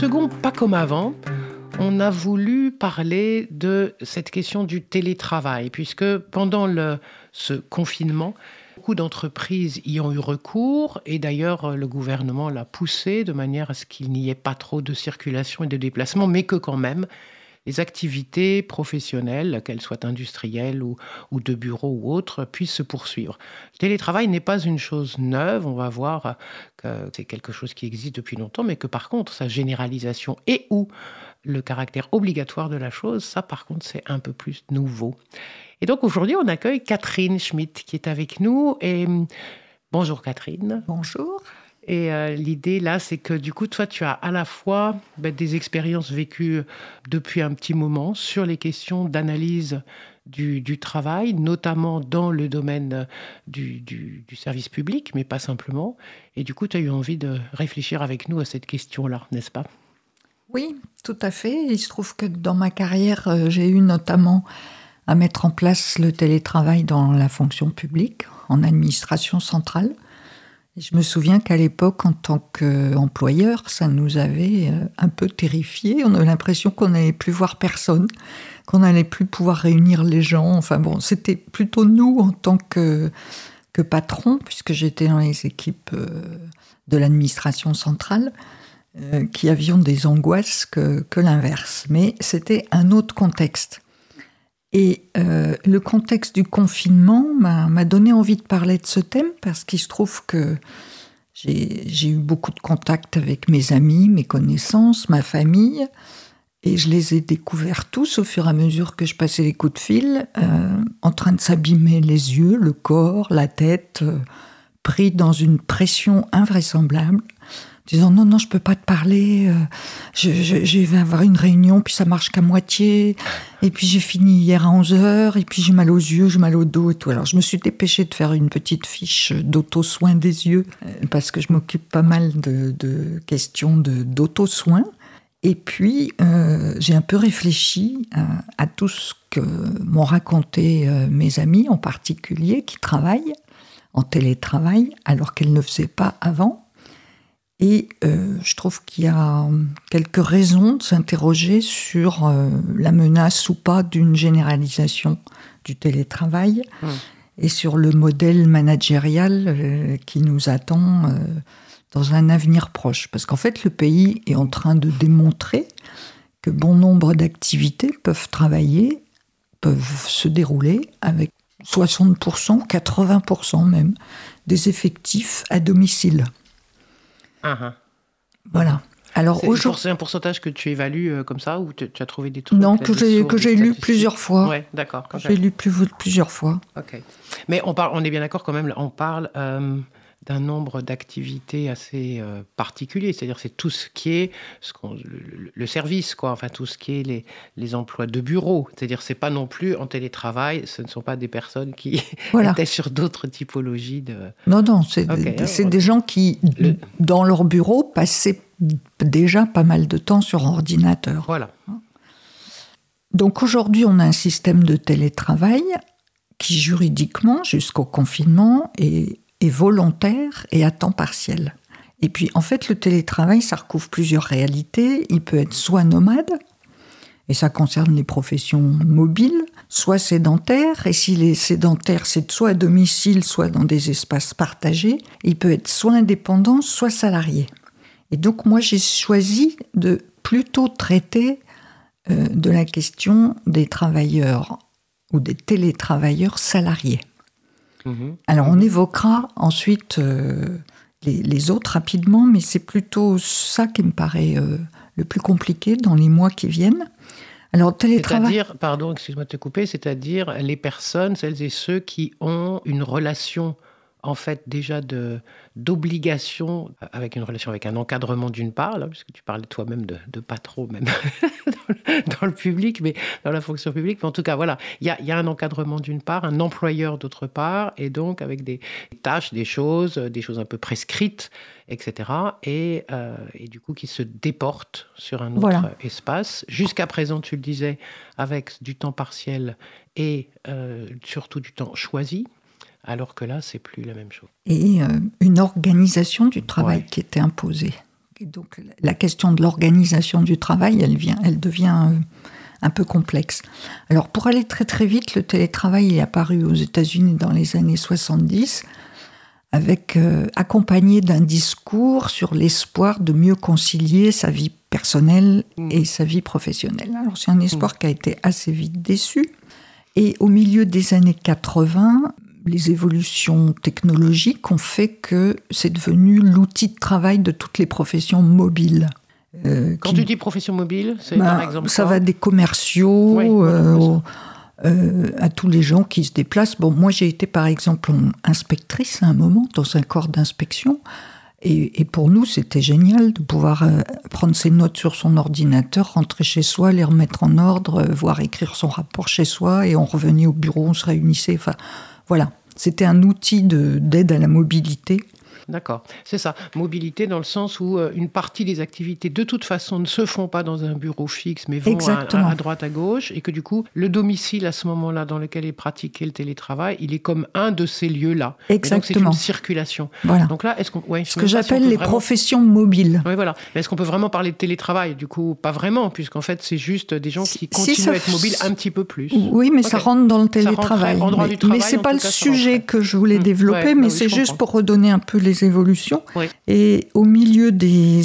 Second Pas comme avant, on a voulu parler de cette question du télétravail, puisque pendant ce confinement, beaucoup d'entreprises y ont eu recours, et d'ailleurs le gouvernement l'a poussé de manière à ce qu'il n'y ait pas trop de circulation et de déplacement, mais que quand même les activités professionnelles, qu'elles soient industrielles ou, de bureaux ou autres, puissent se poursuivre. Le télétravail n'est pas une chose neuve, on va voir que c'est quelque chose qui existe depuis longtemps, mais que par contre, sa généralisation et ou le caractère obligatoire de la chose, ça par contre, c'est un peu plus nouveau. Et donc aujourd'hui, on accueille Catherine Schmidt qui est avec nous. Et bonjour Catherine. Bonjour. Et euh, l'idée là, c'est que du coup, toi, tu as à la fois ben, des expériences vécues depuis un petit moment sur les questions d'analyse du, travail, notamment dans le domaine du, du, service public, mais pas simplement. Et du coup, tu as eu envie de réfléchir avec nous à cette question-là, n'est-ce pas? Oui, tout à fait. Il se trouve que dans ma carrière, euh, j'ai eu notamment à mettre en place le télétravail dans la fonction publique, en administration centrale je me souviens qu'à l'époque, en tant qu'employeur, ça nous avait euh, un peu terrifiés. On avait l'impression qu'on n'allait plus voir personne, qu'on n'allait plus pouvoir réunir les gens. Enfin bon, c'était plutôt nous en tant que, que patron, puisque j'étais dans les équipes euh, de l'administration centrale, euh, qui avions des angoisses que, que l'inverse. Mais c'était un autre contexte. Et euh, le contexte du confinement m'a donné envie de parler de ce thème parce qu'il se trouve que j'ai eu beaucoup de contacts avec mes amis, mes connaissances, ma famille, et je les ai découverts tous au fur et à mesure que je passais les coups de fil, euh, en train de s'abîmer les yeux, le corps, la tête, euh, pris dans une pression invraisemblable disant non, non, je peux pas te parler, euh, je, je, vais avoir une réunion, puis ça marche qu'à moitié, et puis j'ai fini hier à 11h, et puis j'ai mal aux yeux, j'ai mal au dos et tout. Alors je me suis dépêchée de faire une petite fiche d'auto-soin des yeux, euh, parce que je m'occupe pas mal de, de questions d'auto-soin. Et puis, euh, j'ai un peu réfléchi à, tout ce que m'ont raconté mes amis, en particulier, qui travaillent en télétravail, alors qu'elles ne faisaient pas avant. Et euh, je trouve qu'il y a quelques raisons de s'interroger sur euh, la menace ou pas d'une généralisation du télétravail mmh. et sur le modèle managérial euh, qui nous attend dans un avenir proche. Parce qu'en fait, le pays est en train de démontrer que bon nombre d'activités peuvent travailler, peuvent se dérouler avec 60%, 80% même des effectifs à domicile. Ah, ah. Voilà. Alors C'est un pourcentage que tu évalues euh, comme ça ou tu, as trouvé des trucs Non, que j'ai que j'ai lu plusieurs fois. Ouais, d'accord. J'ai lu plusieurs fois. Ok. Mais on parle, on est bien d'accord quand même. On parle euh, d'un nombre d'activités assez euh, particulier. C'est-à-dire c'est tout ce qui est ce le, service, quoi. Enfin, tout ce qui est les, les emplois de bureau. C'est-à-dire c'est pas non plus en télétravail. Ce ne sont pas des personnes qui étaient sur d'autres typologies de. Non, non, c'est des gens qui, dans leur bureau, passaient déjà pas mal de temps sur ordinateur. Voilà. Donc aujourd'hui, on a un système de télétravail qui juridiquement, jusqu'au confinement, est volontaire et à temps partiel. Et puis en fait, le télétravail, ça recouvre plusieurs réalités. Il peut être soit nomade, et ça concerne les professions mobiles, soit sédentaire, et s'il est sédentaire, c'est soit à domicile, soit dans des espaces partagés. Il peut être soit indépendant, soit salarié. Et donc moi, j'ai choisi de plutôt traiter euh, de la question des travailleurs ou des télétravailleurs salariés. Mhm. Alors on évoquera ensuite euh, les, autres rapidement, mais c'est plutôt ça qui me paraît euh, le plus compliqué dans les mois qui viennent. Alors télétravail. C'est-à-dire, pardon, excuse-moi de te couper, c'est-à-dire les personnes, celles et ceux qui ont une relation en fait déjà de d'obligation avec une relation avec un encadrement d'une part, là, puisque tu parlais toi-même de, de, pas trop même dans, le, public, mais dans la fonction publique. Mais en tout cas, voilà, il y a, y a, un encadrement d'une part, un employeur d'autre part, et donc avec des tâches, des choses, des choses un peu prescrites, etc. Et, euh, et du coup qui se déportent sur un autre espace. Jusqu'à présent, tu le disais, avec du temps partiel et euh, surtout du temps choisi alors que là, c'est plus la même chose. Et euh, une organisation du travail qui était imposée. donc la question de l'organisation du travail, elle, vient, elle devient euh, un peu complexe. Alors pour aller très très vite, le télétravail est apparu aux États-Unis dans les années 70 avec euh, accompagné d'un discours sur l'espoir de mieux concilier sa vie personnelle mm. et sa vie professionnelle. Alors c'est un espoir mm. qui a été assez vite déçu. Et au milieu des années 80, les évolutions technologiques ont fait que c'est devenu l'outil de travail de toutes les professions mobiles. Euh, Quand tu dis profession mobile, c'est bah, par exemple Ça va des commerciaux euh, euh, à tous les gens qui se déplacent. Bon, moi j'ai été par exemple inspectrice à un moment dans un corps d'inspection. Et, pour nous, c'était génial de pouvoir prendre ses notes sur son ordinateur, rentrer chez soi, les remettre en ordre, voir écrire son rapport chez soi, et on revenait au bureau, on se réunissait. Enfin, voilà. C'était un outil d'aide à la mobilité D'accord, c'est ça. Mobilité dans le sens où euh, une partie des activités, de toute façon, ne se font pas dans un bureau fixe, mais vont à, droite, à gauche, et que du coup, le domicile à ce moment-là dans lequel est pratiqué le télétravail, il est comme un de ces lieux-là. Exactement. donc c'est une circulation. Voilà. Donc là, est-ce qu'on, ce que j'appelle les professions mobiles. Oui, voilà. Mais est-ce qu'on peut vraiment parler de télétravail Du coup, pas vraiment, puisqu'en fait, c'est juste des gens qui continuent à être mobiles un petit peu plus. Oui, mais ça rentre dans le télétravail. mais, mais c'est pas le sujet que je voulais mmh. développer, mais c'est juste pour redonner un peu les évolutions. Et au milieu des,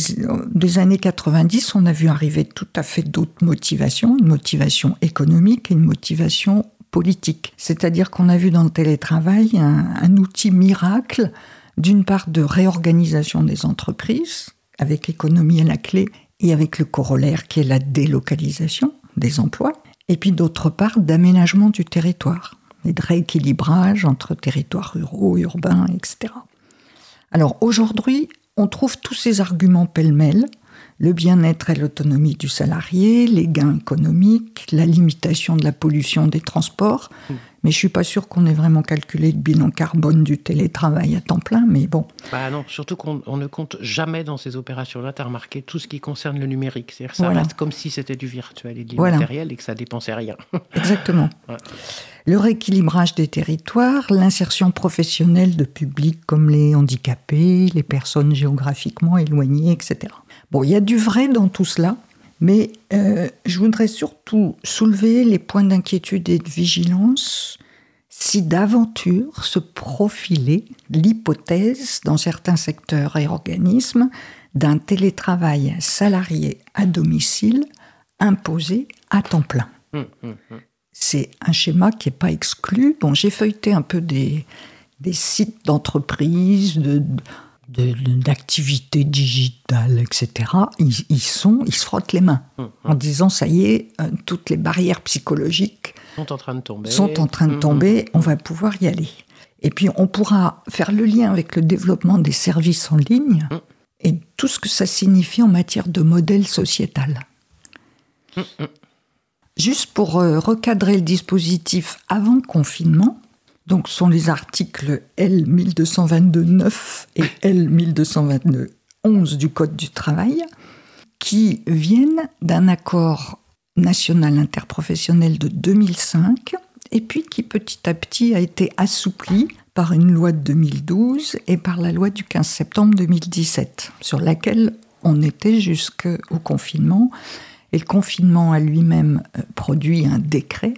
des, années 90, on a vu arriver tout à fait d'autres motivations, une motivation économique et une motivation politique. C'est-à-dire qu'on a vu dans le télétravail un, un outil miracle, d'une part de réorganisation des entreprises, avec l'économie à la clé, et avec le corollaire qui est la délocalisation des emplois, et puis d'autre part d'aménagement du territoire et de rééquilibrage entre territoires ruraux, urbains, etc. Alors aujourd'hui, on trouve tous ces arguments pêle-mêle, le bien-être et l'autonomie du salarié, les gains économiques, la limitation de la pollution des transports. Mais je suis pas sûr qu'on ait vraiment calculé le bilan carbone du télétravail à temps plein, mais bon. Bah non, surtout qu'on ne compte jamais dans ces opérations-là, tu as remarqué tout ce qui concerne le numérique. C'est-à-dire ça reste comme si c'était du virtuel et du matériel et que ça dépensait rien. Exactement. Le rééquilibrage des territoires, l'insertion professionnelle de publics comme les handicapés, les personnes géographiquement éloignées, etc. Bon, il y a du vrai dans tout cela, mais euh, je voudrais surtout soulever les points d'inquiétude et de vigilance si d'aventure se profilait l'hypothèse dans certains secteurs et organismes d'un télétravail salarié à domicile imposé à temps plein. Hum, hum, hum. C'est un schéma qui n'est pas exclu. Bon, j'ai feuilleté un peu des, des sites d'entreprises, de, d'activités digitales, etc., ils, sont, ils se frottent les mains hum, hum. en disant ça y est, euh, toutes les barrières psychologiques sont en train de tomber. Sont en train de hum, tomber, on va pouvoir y aller. Et puis on pourra faire le lien avec le développement des services en ligne et tout ce que ça signifie en matière de modèle sociétal. Juste pour euh, recadrer le dispositif avant confinement, donc, ce sont les articles L 1222-9 et L 1222-11 du Code du travail qui viennent d'un accord national interprofessionnel de 2005 et puis qui petit à petit a été assoupli par une loi de 2012 et par la loi du 15 septembre 2017 sur laquelle on était jusqu'au confinement. Et le confinement a lui-même euh, produit un décret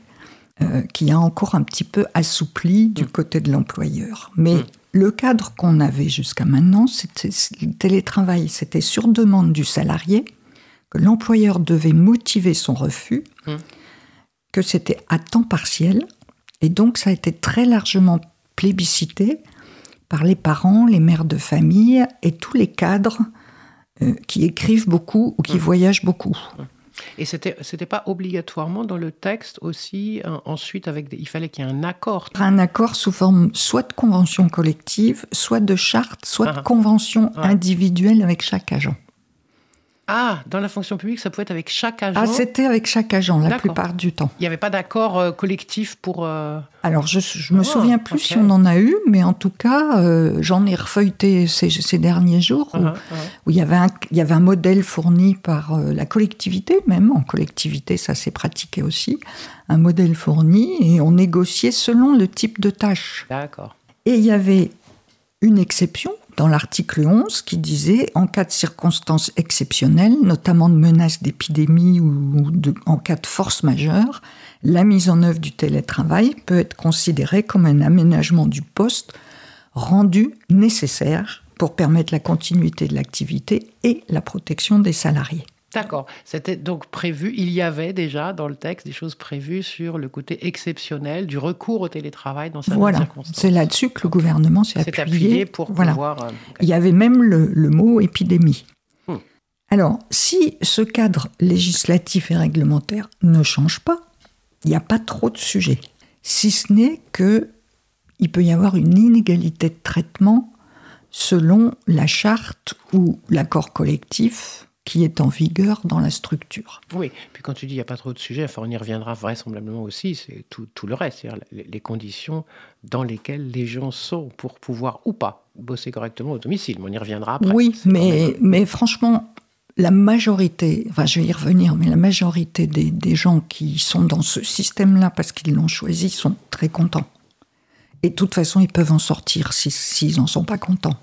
euh, qui a encore un petit peu assoupli du mm. côté de l'employeur. Mais mm. le cadre qu'on avait jusqu'à maintenant, c'était le télétravail, c'était sur demande du salarié, que l'employeur devait motiver son refus, mm. que c'était à temps partiel, et donc ça a été très largement plébiscité par les parents, les mères de famille et tous les cadres euh, qui écrivent beaucoup ou qui voyagent beaucoup. Et c'était c'était pas obligatoirement dans le texte aussi euh, ensuite avec il fallait qu'il y ait un accord. Un accord sous forme soit de convention collective, soit de charte, soit de ah. convention individuelle avec chaque agent. Ah, dans la fonction publique, ça pouvait être avec chaque agent Ah, c'était avec chaque agent, la plupart du temps. Il n'y avait pas d'accord euh, collectif pour... Euh, Alors, je ne me ah, souviens plus si on en a eu, mais en tout cas, euh, j'en ai refeuilleté ces, ces derniers jours, où, uh-huh, uh-huh. où, il, y avait un, il y avait un modèle fourni par la collectivité, même en collectivité, ça s'est pratiqué aussi, un modèle fourni, et on négociait selon le type de tâche. D'accord. Et il y avait une exception dans l'article 11 qui disait en cas de circonstances exceptionnelles, notamment de menaces d'épidémie ou en cas de force majeure, la mise en œuvre du télétravail peut être considérée comme un aménagement du poste rendu nécessaire pour permettre la continuité de l'activité et la protection des salariés. D'accord. C'était donc prévu, il y avait déjà dans le texte des choses prévues sur le côté exceptionnel du recours au télétravail dans certaines voilà. circonstances. C'est là-dessus que le gouvernement s'est appuyé. appuyé. pour voilà. pouvoir. Euh, il y avait même le, mot épidémie. Hmm. Alors, si ce cadre législatif et réglementaire ne change pas, il n'y a pas trop de sujets. Si ce n'est que il peut y avoir une inégalité de traitement selon la charte ou l'accord collectif qui est en vigueur dans la structure. Oui, puis quand tu dis il n'y a pas trop de sujets, enfin, on y reviendra vraisemblablement aussi, c'est tout, tout, le reste, c'est-à-dire les, conditions dans lesquelles les gens sont pour pouvoir ou pas bosser correctement au domicile. on y reviendra après. Oui, mais, mais franchement, la majorité, enfin je vais y revenir, mais la majorité des, des gens qui sont dans ce système-là parce qu'ils l'ont choisi sont très contents. Et de toute façon, ils peuvent en sortir s'ils n'en sont pas contents.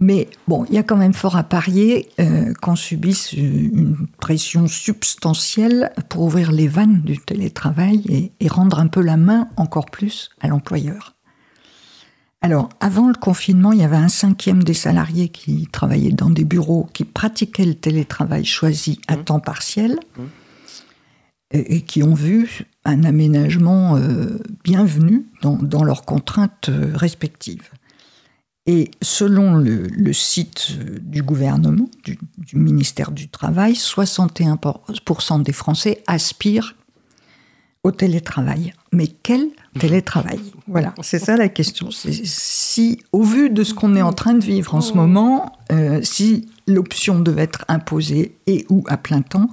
Mais bon, il y a quand même fort à parier euh, qu'on subisse une pression substantielle pour ouvrir les vannes du télétravail et, rendre un peu la main encore plus à l'employeur. Alors, avant le confinement, il y avait un cinquième des salariés qui travaillaient dans des bureaux qui pratiquaient le télétravail choisi à mmh. temps partiel mmh. et, qui ont vu un aménagement euh, bienvenu dans, leurs contraintes euh, respectives. Et selon le, site euh, du gouvernement, du, ministère du Travail, 61% des Français aspirent au télétravail. Mais quel télétravail? Voilà, c'est ça la question. Si, au vu de ce qu'on est en train de vivre en ce moment, euh, si l'option devait être imposée et ou à plein temps,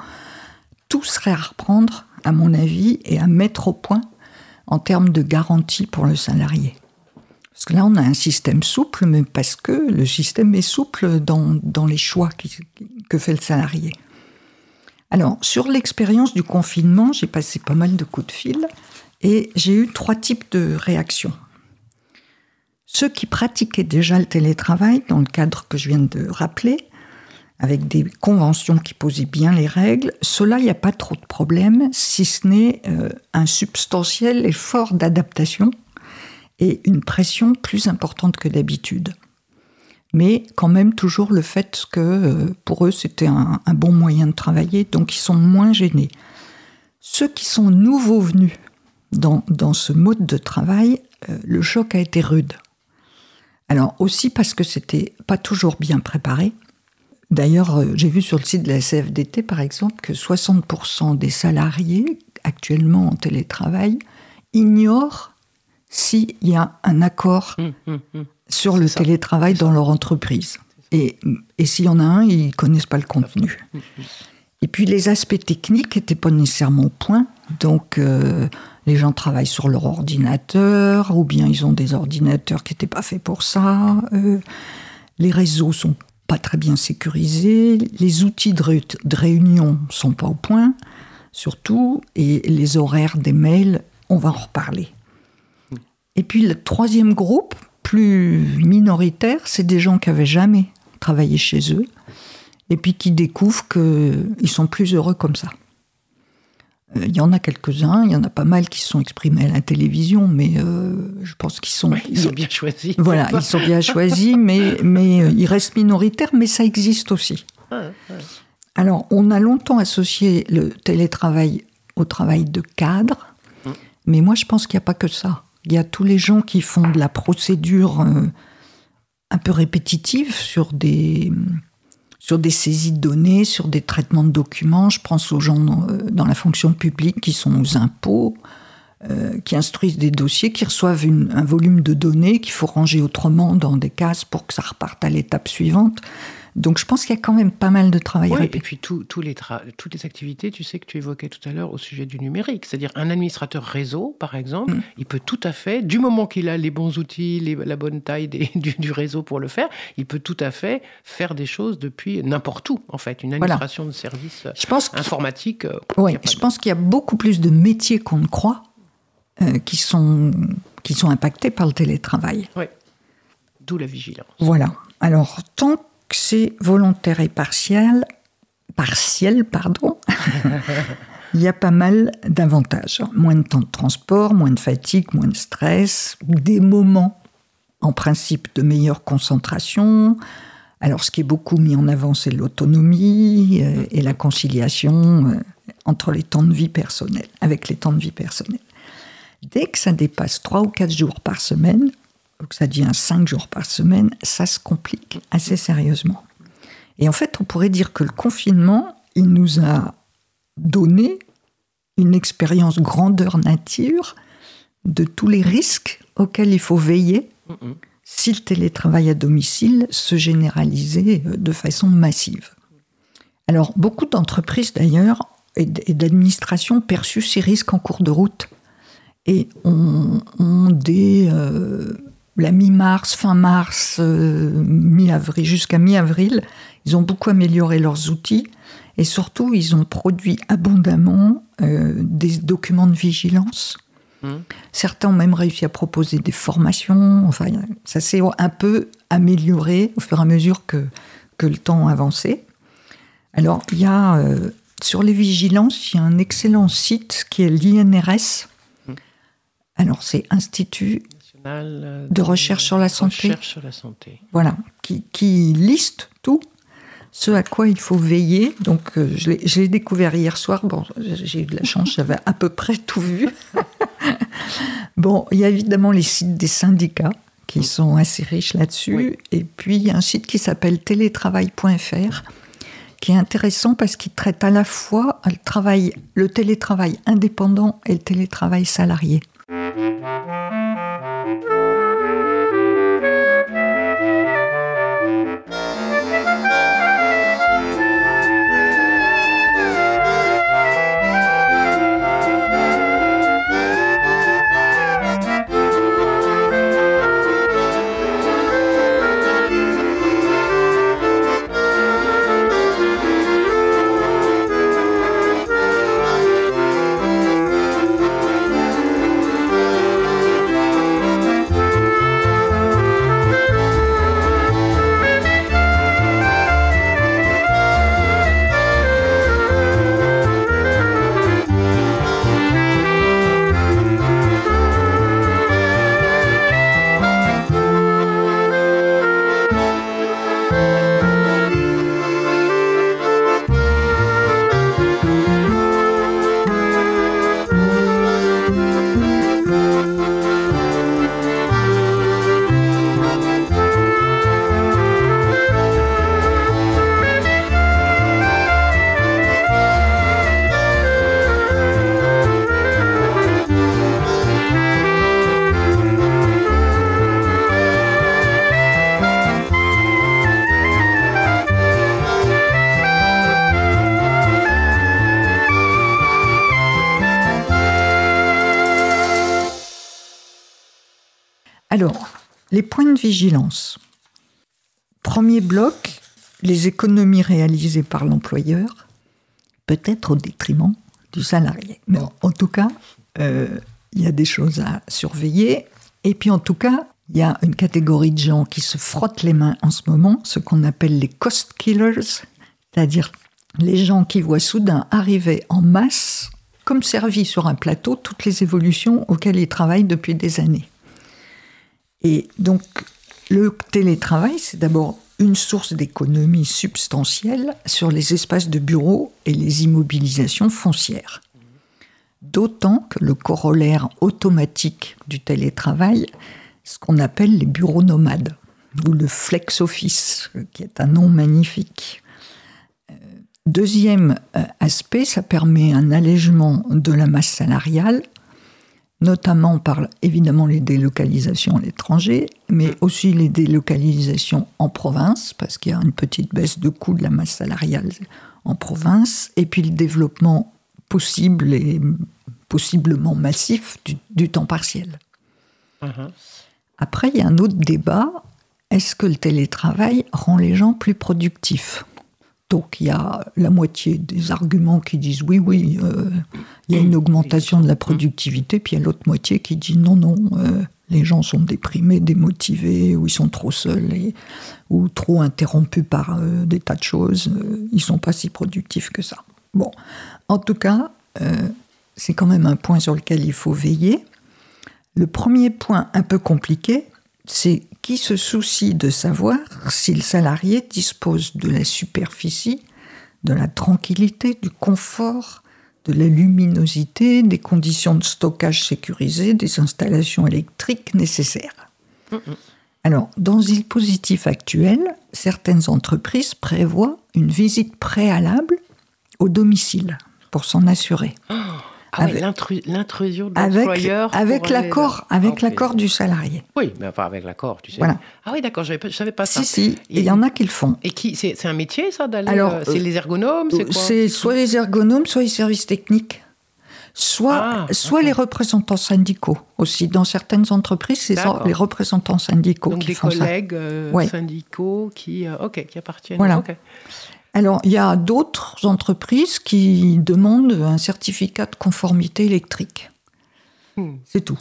tout serait à reprendre, à mon avis, et à mettre au point en termes de garantie pour le salarié. Parce que là, on a un système souple, mais parce que le système est souple dans, les choix que fait le salarié. Alors, sur l'expérience du confinement, j'ai passé pas mal de coups de fil et j'ai eu trois types de réactions. Ceux qui pratiquaient déjà le télétravail, dans le cadre que je viens de rappeler, avec des conventions qui posaient bien les règles, cela, il n'y a pas trop de problème, si ce n'est euh, un substantiel effort d'adaptation et une pression plus importante que d'habitude. Mais quand même toujours le fait que euh, pour eux c'était un, bon moyen de travailler, donc ils sont moins gênés. Ceux qui sont nouveaux venus dans, ce mode de travail, euh, le choc a été rude. Alors aussi parce que c'était pas toujours bien préparé. D'ailleurs, euh, j'ai vu sur le site de la CFDT par exemple que 60% des salariés actuellement en télétravail ignorent s'il y a un accord hum, hum, hum. sur le télétravail dans leur entreprise. Et, et s'il y en a un, ils ne connaissent pas le contenu. Et puis les aspects techniques n'étaient pas nécessairement au point. Donc euh, les gens travaillent sur leur ordinateur, ou bien ils ont des ordinateurs qui n'étaient pas faits pour ça. Euh, les réseaux sont pas très bien sécurisés. Les outils de, de réunion sont pas au point, surtout. Et les horaires des mails, on va en reparler. Et puis le troisième groupe, plus minoritaire, c'est des gens qui n'avaient jamais travaillé chez eux et puis qui découvrent qu'ils sont plus heureux comme ça. Euh, il y en a quelques-uns, il y en a pas mal qui se sont exprimés à la télévision, mais euh, je pense qu'ils sont... ils sont bien choisis. Voilà, ils sont bien choisis, mais, mais euh, ils restent minoritaires, mais ça existe aussi. Alors, on a longtemps associé le télétravail au travail de cadre, hum. mais moi je pense qu'il n'y a pas que ça. Il y a tous les gens qui font de la procédure euh, un peu répétitive sur des, saisies de données, sur des traitements de documents. Je pense aux gens dans, la fonction publique qui sont aux impôts, euh, qui instruisent des dossiers, qui reçoivent un volume de données qu'il faut ranger autrement dans des cases pour que ça reparte à l'étape suivante. Donc je pense qu'il y a quand même pas mal de travail. Oui, et puis tous les toutes les activités, tu sais que tu évoquais tout à l'heure au sujet du numérique, c'est-à-dire un administrateur réseau, par exemple, mm. il peut tout à fait, du moment qu'il a les bons outils, la bonne taille du, réseau pour le faire, il peut tout à fait faire des choses depuis n'importe où, en fait, une administration de services informatiques. Euh, oui, je pense qu'il y a beaucoup plus de métiers qu'on ne croit euh, qui, sont, qui sont impactés par le télétravail. Oui. D'où la vigilance. Voilà. Alors, tant c'est volontaire et partiel, partiel, pardon, il y a pas mal d'avantages. Moins de temps de transport, moins de fatigue, moins de stress, des moments, en principe, de meilleure concentration. Alors, ce qui est beaucoup mis en avant, c'est l'autonomie euh, et la conciliation euh, entre les temps de vie personnels, avec les temps de vie personnels. Dès que ça dépasse 3 ou 4 jours par semaine, que ça devient 5 jours par semaine, ça se complique assez sérieusement. Et en fait, on pourrait dire que le confinement, il nous a donné une expérience grandeur nature de tous les risques auxquels il faut veiller si le télétravail à domicile se généralisait euh, de façon massive. Alors, beaucoup d'entreprises d'ailleurs et d'administrations perçu ces risques en cours de route et ont, dès euh, la mi-mars, fin mars, euh, mi-avril, jusqu'à mi-avril, ils ont beaucoup amélioré leurs outils et surtout ils ont produit abondamment euh, des documents de vigilance. Mmh. Certains ont même réussi à proposer des formations. Enfin, ça s'est un peu amélioré au fur et à mesure que, que le temps avançait. Alors, il y a sur les vigilances, il y a un excellent site qui est l'INRS. Mmh. Alors, c'est Institut de, de, recherche sur la santé. Recherche sur la santé. Voilà, qui, qui, liste tout ce à quoi il faut veiller. Donc, euh, je l'ai découvert hier soir. Bon, j'ai eu de la chance, j'avais à peu près tout vu. bon, il y a évidemment les sites des syndicats qui mmh. sont assez riches là-dessus. Et puis, il y a un site qui s'appelle télétravail.fr qui est intéressant parce qu'il traite à la fois le, travail, le télétravail indépendant et le télétravail salarié. Thank you. Vigilance. Premier bloc, les économies réalisées par l'employeur, peut-être au détriment du salarié. Mais en tout cas, euh, il y a des choses à surveiller. Et puis en tout cas, il y a une catégorie de gens qui se frottent les mains en ce moment, ce qu'on appelle les cost killers, c'est-à-dire les gens qui voient soudain arriver en masse, comme servi sur un plateau, toutes les évolutions auxquelles ils travaillent depuis des années. Et donc, le télétravail, c'est d'abord une source d'économie substantielle sur les espaces de bureaux et les immobilisations foncières. D'autant que le corollaire automatique du télétravail, ce qu'on appelle les bureaux nomades, ou le flex office, qui est un nom magnifique. Euh, deuxième euh, aspect, ça permet un allègement de la masse salariale notamment par évidemment les délocalisations à l'étranger, mais aussi les délocalisations en province, parce qu'il y a une petite baisse de coût de la masse salariale en province, et puis le développement possible et possiblement massif du, temps partiel. Uh-huh. Après, il y a un autre débat. Est-ce que le télétravail rend les gens plus productifs? Donc il y a la moitié des arguments qui disent oui, oui, euh, il y a une augmentation de la productivité, puis il y a l'autre moitié qui dit non, non, euh, Les gens sont déprimés, démotivés, ou ils sont trop seuls, ou trop interrompus par euh, des tas de choses. Ils sont pas si productifs que ça. Bon, en tout cas, c'est quand même un point sur lequel il faut veiller. Le premier point un peu compliqué, c'est qui se soucie de savoir si le salarié dispose de la superficie, de la tranquillité, du confort, de la luminosité, des conditions de stockage sécurisées, des installations électriques nécessaires. Alors, dans le dispositif actuel, certaines entreprises prévoient une visite préalable au domicile pour s'en assurer. Oh. Ah l'intrusion de l'employeur. Avec, l'accord, avec l'accord du salarié. Oui, mais enfin avec l'accord, tu sais. Voilà. Ah oui, d'accord, je ne savais pas ça. Si, si, il y en a qui le font. Et qui, c'est un métier, ça, d'aller. Alors, euh, c'est les ergonomes, c'est quoi C'est soit les ergonomes, soit les services techniques soit, ah, soit les représentants syndicaux aussi. Dans certaines entreprises, c'est les représentants syndicaux Donc qui des font collègues euh, syndicaux qui, euh, qui appartiennent. Voilà. Alors, il y a d'autres entreprises qui demandent un certificat de conformité électrique. Hmm. C'est tout.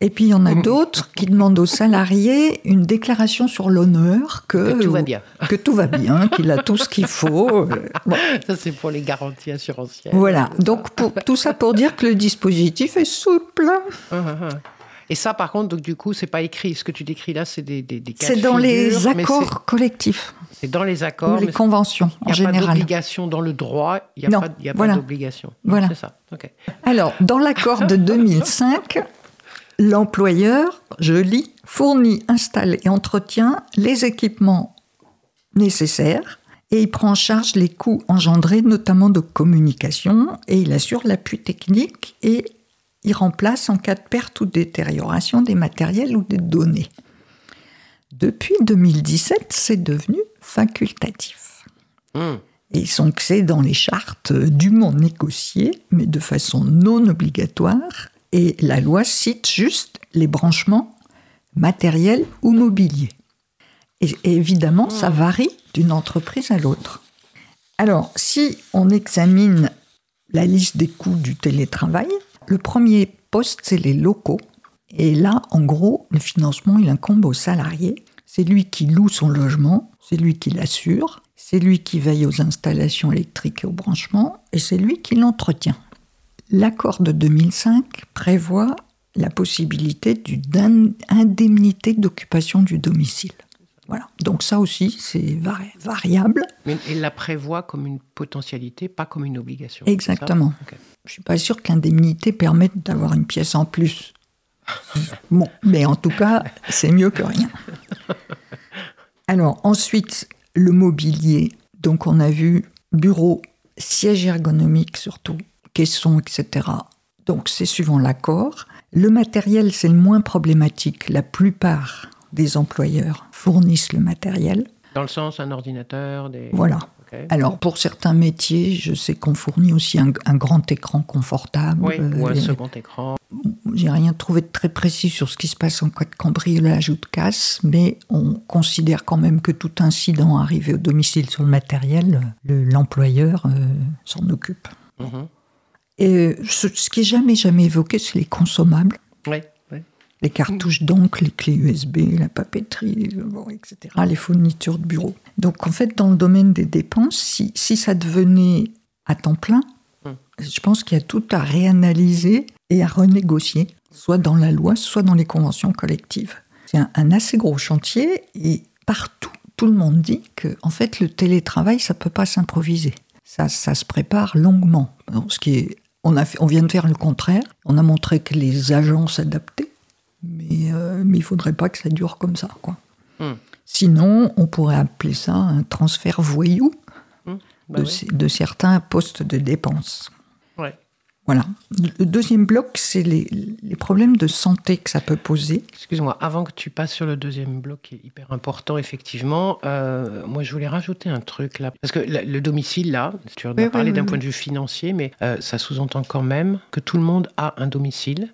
Et puis il y en a hmm. d'autres qui demandent aux salariés une déclaration sur l'honneur que, tout va bien, que tout va bien, qu'il a tout ce qu'il faut. Euh, ça c'est pour les garanties assurantielles. Voilà. Donc pour, tout ça pour dire que le dispositif est souple. Ah, ah, ah. Et ça, par contre, donc, du coup, c'est pas écrit. Ce que tu décris là, c'est des, des, des C'est dans les accords collectifs. C'est dans les accords. Ou les conventions, en général. Il n'y a pas d'obligation dans le droit. Il n'y a, pas, y a pas d'obligation. Voilà. C'est ça. Alors, dans l'accord de 2005, L'employeur, je lis, fournit, installe et entretient les équipements nécessaires et il prend en charge les coûts engendrés notamment de communication et il assure l'appui technique et il remplace en cas de perte ou de détérioration des matériels ou des données. Depuis 2017, c'est devenu facultatif. Hmm. Et sont c'est dans les chartes dûment négociées, mais de façon non obligatoire, et la loi cite juste les branchements matériels ou mobiliers. Et, évidemment, ça hmm. varie d'une entreprise à l'autre. Alors, si on examine la liste des coûts du télétravail, le premier poste, c'est les locaux. Et là, en gros, le financement, il incombe au salarié. C'est lui qui loue son logement, c'est lui qui l'assure, c'est lui qui veille aux installations électriques et aux branchements, et c'est lui qui l'entretient. L'accord de 2005 prévoit la possibilité d'une indemnité d'occupation du domicile. Voilà. Donc ça aussi, c'est variable. Mais il la prévoit comme une potentialité, pas comme une obligation. Exactement. Je ne suis pas sûr que l'indemnité permette d'avoir une pièce en plus. bon, mais en tout cas, c'est mieux que rien. Alors ensuite, le mobilier. Donc on a vu bureau, siège ergonomique surtout, caissons, etc. Donc c'est suivant l'accord. Le matériel, c'est le moins problématique. La plupart des employeurs fournissent le matériel. Dans le sens, un ordinateur des... Voilà. Alors, pour certains métiers, je sais qu'on fournit aussi un, grand écran confortable. Oui, ou un euh, second écran. J'ai rien trouvé de très précis sur ce qui se passe en cas de cambriolage ou de casse, mais on considère quand même que tout incident arrivé au domicile sur le matériel, l'employeur euh, s'en occupe. Mhm. Et ce, qui est jamais, jamais évoqué, c'est les consommables. Oui, Les cartouches d'encre, les clés USB, la papeterie, etc. Les fournitures de bureau. Donc en fait, dans le domaine des dépenses, si, si ça devenait à temps plein, hum. je pense qu'il y a tout à réanalyser et à renégocier, soit dans la loi, soit dans les conventions collectives. C'est un, assez gros chantier et partout, tout le monde dit que en fait, le télétravail, ça peut pas s'improviser. Ça, ça se prépare longuement. Ce qui est on, a on vient de faire le contraire. On a montré que les agents s'adaptaient, mais, euh, mais il ne faudrait pas que ça dure comme ça. Quoi. Hmm. Sinon, on pourrait appeler ça un transfert voyou hmm. bah de, certains postes de dépenses. Voilà. Le deuxième bloc, c'est les, problèmes de santé que ça peut poser. Excuse-moi, avant que tu passes sur le deuxième bloc, qui est hyper important, effectivement, euh, moi je voulais rajouter un truc là. Parce que le domicile, là, tu as parlé d'un point de vue financier, mais euh, ça sous-entend quand même que tout le monde a un domicile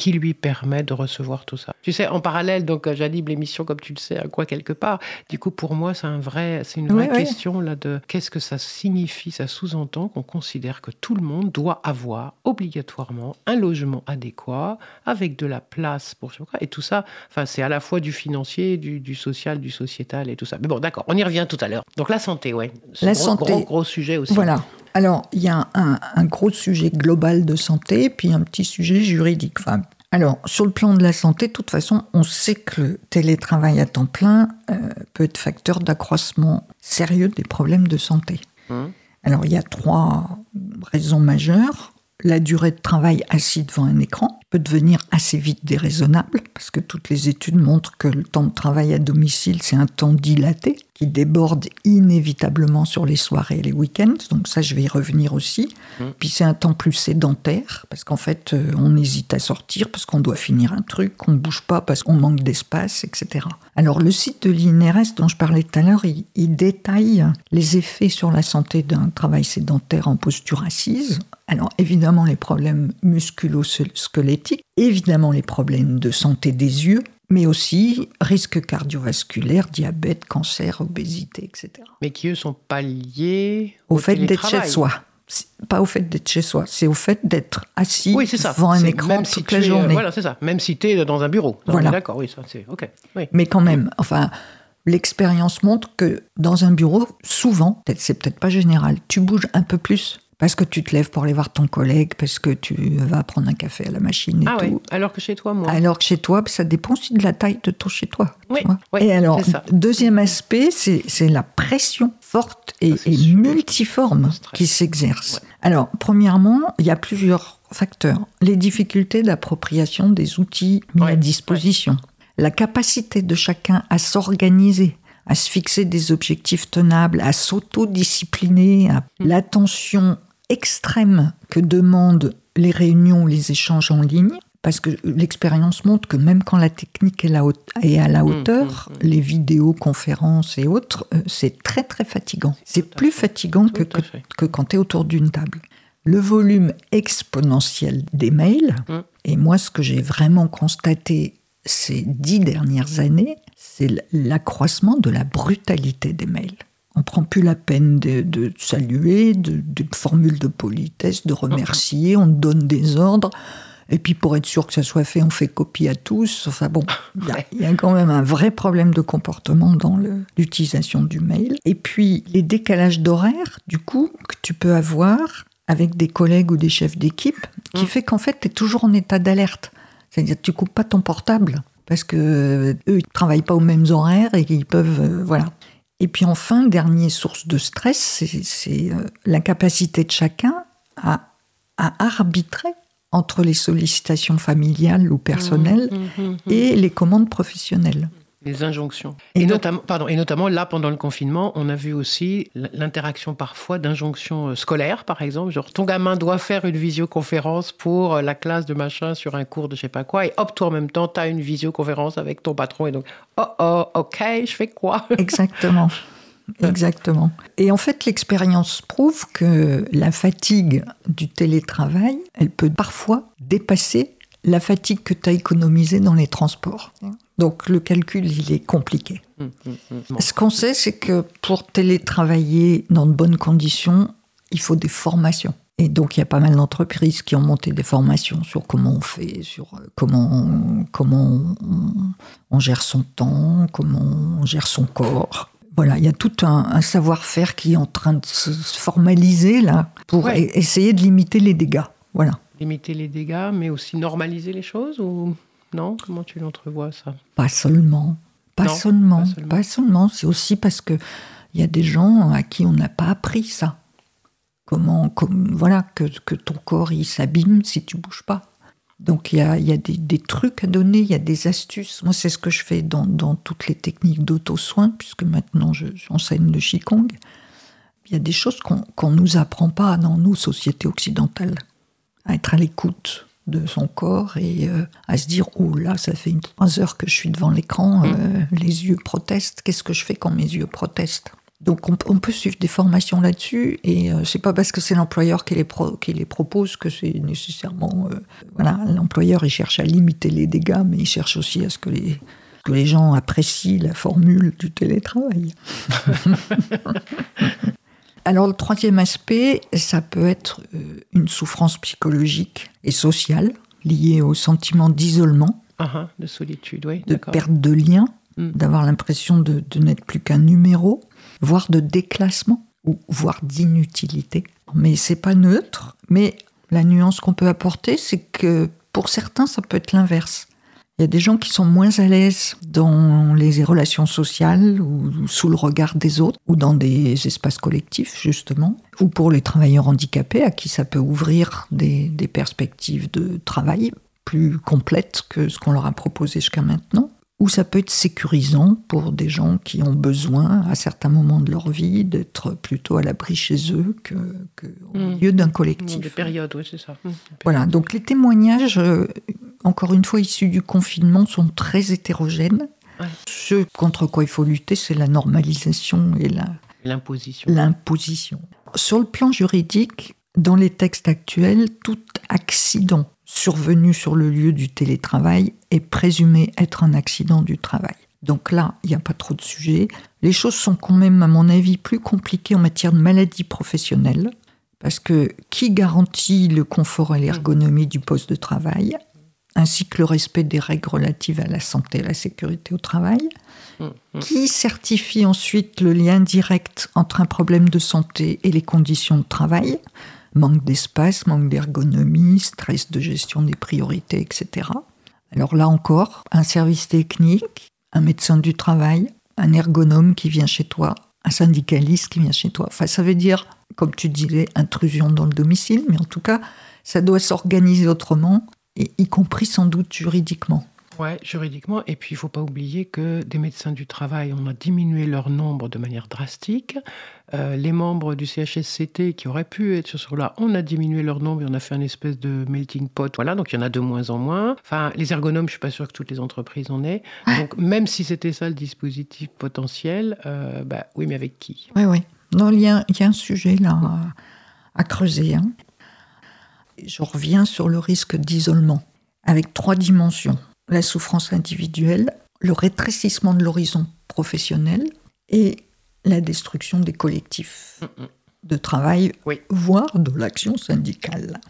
qui lui permet de recevoir tout ça. Tu sais, en parallèle, donc euh, j'anime l'émission, comme tu le sais, à quoi quelque part. Du coup, pour moi, c'est un vrai, c'est une vraie question là de qu'est-ce que ça signifie, ça sous-entend qu'on considère que tout le monde doit avoir obligatoirement un logement adéquat avec de la place pour quoi. Et tout ça, enfin, c'est à la fois du financier, du, social, du sociétal et tout ça. Mais bon, d'accord, on y revient tout à l'heure. Donc la santé, ouais. La gros, santé. Gros, gros sujet aussi. Voilà. Alors, il y a un, gros sujet global de santé, puis un petit sujet juridique. alors, sur le plan de la santé, de toute façon, on sait que le télétravail à temps plein euh, peut être facteur d'accroissement sérieux des problèmes de santé. Mmh. Alors, il y a trois raisons majeures la durée de travail assis devant un écran peut devenir assez vite déraisonnable, parce que toutes les études montrent que le temps de travail à domicile, c'est un temps dilaté, qui déborde inévitablement sur les soirées et les week-ends, donc ça je vais y revenir aussi. Mmh. Puis c'est un temps plus sédentaire, parce qu'en fait euh, on hésite à sortir, parce qu'on doit finir un truc, on ne bouge pas parce qu'on manque d'espace, etc. Alors le site de l'INRS dont je parlais tout à l'heure, il, il détaille les effets sur la santé d'un travail sédentaire en posture assise alors évidemment les problèmes musculo-squelettiques, évidemment les problèmes de santé des yeux, mais aussi risques cardiovasculaires, diabète, cancer, obésité, etc. Mais qui eux sont pas liés au, fait d'être chez soi. Pas au fait d'être chez soi, c'est au fait d'être assis devant un écran même toute la euh, journée. voilà, c'est ça. Même si tu es dans un bureau. voilà. D'accord, oui, ça c'est OK. Mais quand même, enfin, l'expérience montre que dans un bureau, souvent, c'est peut-être pas général, tu bouges un peu plus parce que tu te lèves pour aller voir ton collègue, parce que tu vas prendre un café à la machine et ah tout. alors que chez toi, moi. Alors que chez toi, ça dépend aussi de la taille de ton chez toi. Oui, et alors, deuxième aspect, c'est la pression forte et, ah, multiforme qui s'exerce. Alors, premièrement, il y a plusieurs facteurs. Les difficultés d'appropriation des outils mis à disposition. La capacité de chacun à s'organiser à se fixer des objectifs tenables, à s'autodiscipliner, à mm. l'attention extrême que demandent les réunions, les échanges en ligne, parce que l'expérience montre que même quand la technique est, à la mm, hauteur, mm, mm. les vidéoconférences et autres, euh, c'est très très fatigant. C'est plus fatigant que, que, quand tu es autour d'une table. Le volume exponentiel des mails, et moi ce que j'ai vraiment constaté ces dix dernières années, c'est l'accroissement de la brutalité des mails. On prend plus la peine de, saluer, de, de, formules de politesse, de remercier, on donne des ordres. Et puis pour être sûr que ça soit fait, on fait copie à tous. Enfin bon, il y, a quand même un vrai problème de comportement dans l'utilisation du mail. Et puis les décalages d'horaire, du coup, que tu peux avoir avec des collègues ou des chefs d'équipe, qui mm. fait qu'en fait, tu es toujours en état d'alerte. C'est-à-dire que tu coupes pas ton portable parce que euh, eux ils travaillent pas aux mêmes horaires et ils peuvent euh, voilà. Et puis enfin, dernière source de stress, c'est euh, la capacité de chacun à, arbitrer entre les sollicitations familiales ou personnelles mmh, mmh, mmh, et les commandes professionnelles. Les injonctions. Et, notamment, pardon, et notamment, là, pendant le confinement, on a vu aussi l'interaction parfois d'injonctions euh, scolaires, par exemple. Genre, ton gamin doit faire une visioconférence pour euh, la classe de machin sur un cours de je sais pas quoi. Et hop, toi, en même temps, tu as une visioconférence avec ton patron. Et donc, oh, oh, ok, je fais quoi? Exactement. Exactement. Et en fait, l'expérience prouve que la fatigue du télétravail, elle peut parfois dépasser la fatigue que tu as économisée dans les transports. Donc le calcul, il est compliqué. Hum, hum, hum. Ce qu'on sait, c'est que pour télétravailler dans de bonnes conditions, il faut des formations. Et donc, il y a pas mal d'entreprises qui ont monté des formations sur comment on fait, sur euh, comment, on, comment on, gère son temps, comment on gère son corps. Voilà, il y a tout un, savoir-faire qui est en train de se formaliser là pour e-, essayer de limiter les dégâts. Voilà. Limiter les dégâts, mais aussi normaliser les choses ou? Non? Comment tu l'entrevois ça? Pas seulement. Pas seulement. Pas seulement. C'est aussi parce que il y a des gens à qui on n'a pas appris ça. Comment, comme, voilà, que, que ton corps il s'abîme si tu bouges pas. Donc il y a, y a des, des, trucs à donner, il y a des astuces. Moi, c'est ce que je fais dans, dans toutes les techniques d'auto-soin, puisque maintenant j'enseigne le Qigong. Il y a des choses qu'on ne nous apprend pas dans nos sociétés occidentales. À être à l'écoute, de son corps et euh, à se dire oh là ça fait une trois heures que je suis devant l'écran mm. euh, les yeux protestent qu'est-ce que je fais quand mes yeux protestent? Donc on, peut suivre des formations là-dessus et euh, c'est pas parce que c'est l'employeur qui les, qui les propose que c'est nécessairement euh, voilà l'employeur il cherche à limiter les dégâts mais il cherche aussi à ce que les que les gens apprécient la formule du télétravail. Alors le troisième aspect, ça peut être euh, une souffrance psychologique et sociale liée au sentiment d'isolement, ah, ah, de solitude, oui, de perte de lien, hmm. d'avoir l'impression de, de n'être plus qu'un numéro, voire de déclassement ou voire d'inutilité. Mais c'est pas neutre. Mais la nuance qu'on peut apporter, c'est que pour certains, ça peut être l'inverse. Il y a des gens qui sont moins à l'aise dans les relations sociales ou sous le regard des autres ou dans des espaces collectifs justement ou pour les travailleurs handicapés à qui ça peut ouvrir des, perspectives de travail plus complètes que ce qu'on leur a proposé jusqu'à maintenant ou ça peut être sécurisant pour des gens qui ont besoin, à certains moments de leur vie, d'être plutôt à l'abri chez eux qu'au que au mmh. milieu d'un collectif. Des périodes, oui, c'est ça. Mmh, voilà, donc les témoignages, euh, encore une fois issus du confinement, sont très hétérogènes. Ce contre quoi il faut lutter, c'est la normalisation et la... L'imposition. L'imposition. Sur le plan juridique, dans les textes actuels, tout accident survenu sur le lieu du télétravail est présumé être un accident du travail. Donc là, il n'y a pas trop de sujets. Les choses sont quand même, à mon avis, plus compliquées en matière de maladie professionnelle, parce que qui garantit le confort et l'ergonomie du poste de travail, ainsi que le respect des règles relatives à la santé et la sécurité au travail? Qui certifie ensuite le lien direct entre un problème de santé et les conditions de travail? Manque d'espace, manque d'ergonomie, stress de gestion des priorités, etc. Alors là encore, un service technique, un médecin du travail, un ergonome qui vient chez toi, un syndicaliste qui vient chez toi. Enfin, ça veut dire, comme tu disais, intrusion dans le domicile, mais en tout cas, ça doit s'organiser autrement, et y compris sans doute juridiquement. Oui, juridiquement. Et puis, il ne faut pas oublier que des médecins du travail, on a diminué leur nombre de manière drastique. Euh, les membres du CHSCT qui auraient pu être sur ce là on a diminué leur nombre et on a fait un espèce de melting pot. Voilà, donc il y en a de moins en moins. Enfin, les ergonomes, je ne suis pas sûre que toutes les entreprises en aient. Donc, même si c'était ça le dispositif potentiel, euh, bah, oui, mais avec qui? Oui, oui. Non, il y, a, un sujet là à, creuser. Hein. Je reviens sur le risque d'isolement avec trois dimensions la souffrance individuelle, le rétrécissement de l'horizon professionnel et la destruction des collectifs de travail, voire de l'action syndicale.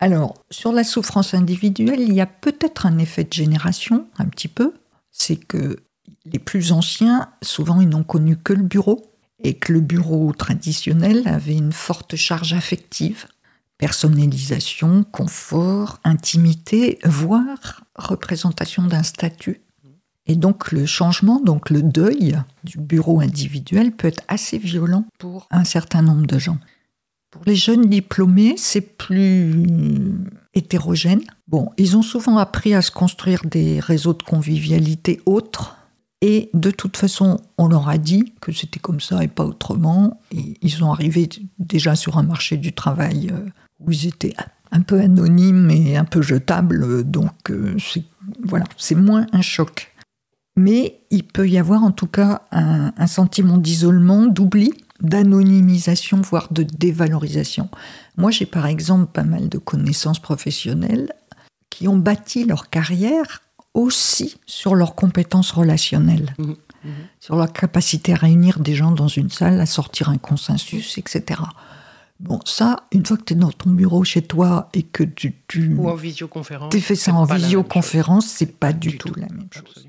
Alors, sur la souffrance individuelle, il y a peut-être un effet de génération, un petit peu. C'est que les plus anciens, souvent, ils n'ont connu que le bureau, et que le bureau traditionnel avait une forte charge affective personnalisation, confort, intimité, voire représentation d'un statut. Et donc le changement, donc le deuil du bureau individuel peut être assez violent pour un certain nombre de gens. Pour les jeunes diplômés, c'est plus hétérogène. Bon, ils ont souvent appris à se construire des réseaux de convivialité autres. Et de toute façon, on leur a dit que c'était comme ça et pas autrement. Et ils sont arrivés déjà sur un marché du travail euh, où ils étaient un peu anonymes et un peu jetables, donc euh, c'est voilà, moins un choc. Mais il peut y avoir en tout cas un, un sentiment d'isolement, d'oubli, d'anonymisation, voire de dévalorisation. Moi, j'ai par exemple pas mal de connaissances professionnelles qui ont bâti leur carrière aussi sur leurs compétences relationnelles, mmh, mmh. sur leur capacité à réunir des gens dans une salle, à sortir un consensus, etc. Bon, ça, une fois que tu es dans ton bureau chez toi et que tu. tu Ou en visioconférence. Tu fais ça en visioconférence, c'est pas du, tout, la même chose.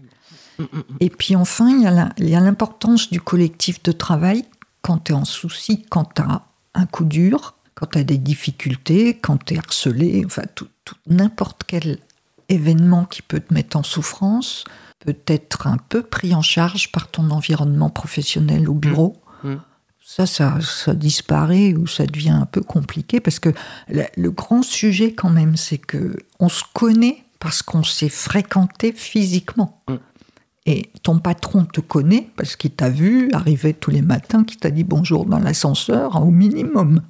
Mm, mm, mm. Et puis enfin, il y a l'importance du collectif de travail quand tu es en souci, quand tu as un coup dur, quand tu as des difficultés, quand tu es harcelé, enfin, tout, n'importe quel événement qui peut te mettre en souffrance peut être un peu pris en charge par ton environnement professionnel au bureau ça, ça, disparaît ou ça devient un peu compliqué parce que le, grand sujet quand même, c'est que on se connaît parce qu'on s'est fréquenté physiquement. Mm. Et ton patron te connaît parce qu'il t'a vu arriver tous les matins, qu'il t'a dit bonjour dans l'ascenseur au minimum.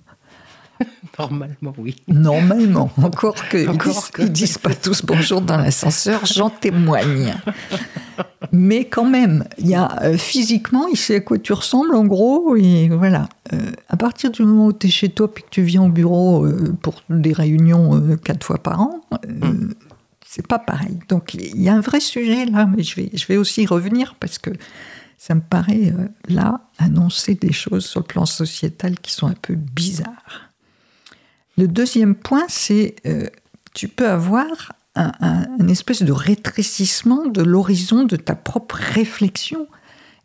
Normalement, oui. Normalement, encore que ils, disent, pas tous bonjour dans l'ascenseur, j'en témoigne. Mais quand même, il y a euh, physiquement, il sait à quoi tu ressembles en gros, et voilà. Euh, à partir du moment où tu es chez toi puis que tu viens au bureau euh, pour des réunions quatre fois par an, mm. c'est pas pareil. Donc il y a un vrai sujet là, mais je vais, je vais aussi y revenir parce que ça me paraît là annoncer des choses sur le plan sociétal qui sont un peu bizarres. Le deuxième point, c'est euh, tu peux avoir un, espèce de rétrécissement de l'horizon de ta propre réflexion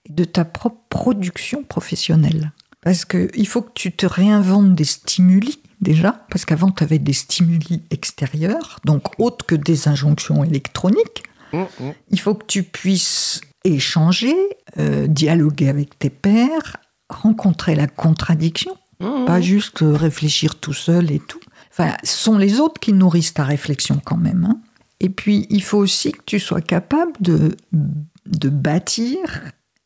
et de ta propre production professionnelle. Parce qu'il faut que tu te réinventes des stimuli déjà, parce qu'avant tu avais des stimuli extérieurs, donc autres que des injonctions électroniques. Mmh, mmh. Il faut que tu puisses échanger, euh, dialoguer avec tes pairs, rencontrer la contradiction, Mmh. Pas juste réfléchir tout seul et tout. Enfin, ce sont les autres qui nourrissent ta réflexion quand même. Hein. Et puis, il faut aussi que tu sois capable de, de bâtir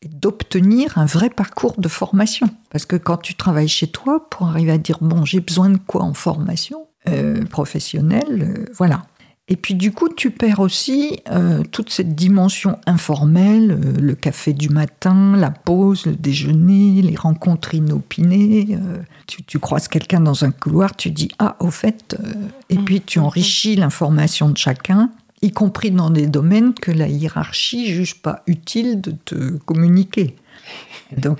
et d'obtenir un vrai parcours de formation. Parce que quand tu travailles chez toi, pour arriver à dire, bon, j'ai besoin de quoi en formation euh, professionnelle, euh, voilà. Et puis du coup, tu perds aussi euh, toute cette dimension informelle, euh, le café du matin, la pause, le déjeuner, les rencontres inopinées. Euh, tu, croises quelqu'un dans un couloir, tu dis ah au fait, et puis tu enrichis l'information de chacun, y compris dans des domaines que la hiérarchie juge pas utile de te communiquer. Donc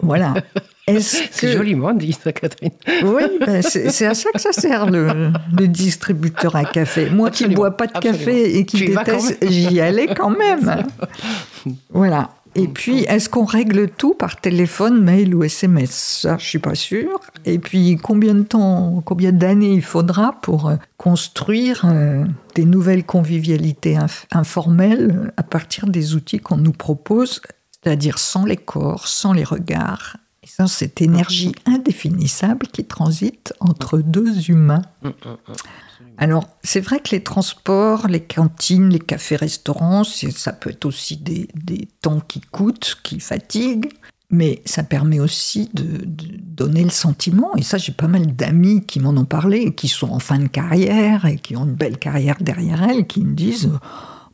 voilà. C'est joliment dit, ça, Catherine. Oui, ben, c'est à ça que ça sert, le, distributeur à café. Moi qui ne bois pas de café et qui déteste, j'y allais quand même. voilà. Et puis, est-ce qu'on règle tout par téléphone, mail ou SMS Ça, je suis pas sûre. Et puis, combien de temps, combien d'années il faudra pour euh, construire euh, des nouvelles convivialités informelles à partir des outils qu'on nous propose, c'est-à-dire sans les corps, sans les regards, cette énergie indéfinissable qui transite entre deux humains. Mm, mm, mm, Alors, c'est vrai que les transports, les cantines, les cafés-restaurants, ça peut être aussi des, temps qui coûtent, qui fatiguent, mais ça permet aussi de, donner le sentiment, et ça j'ai pas mal d'amis qui m'en ont parlé, qui sont en fin de carrière et qui ont une belle carrière derrière elles, qui me disent,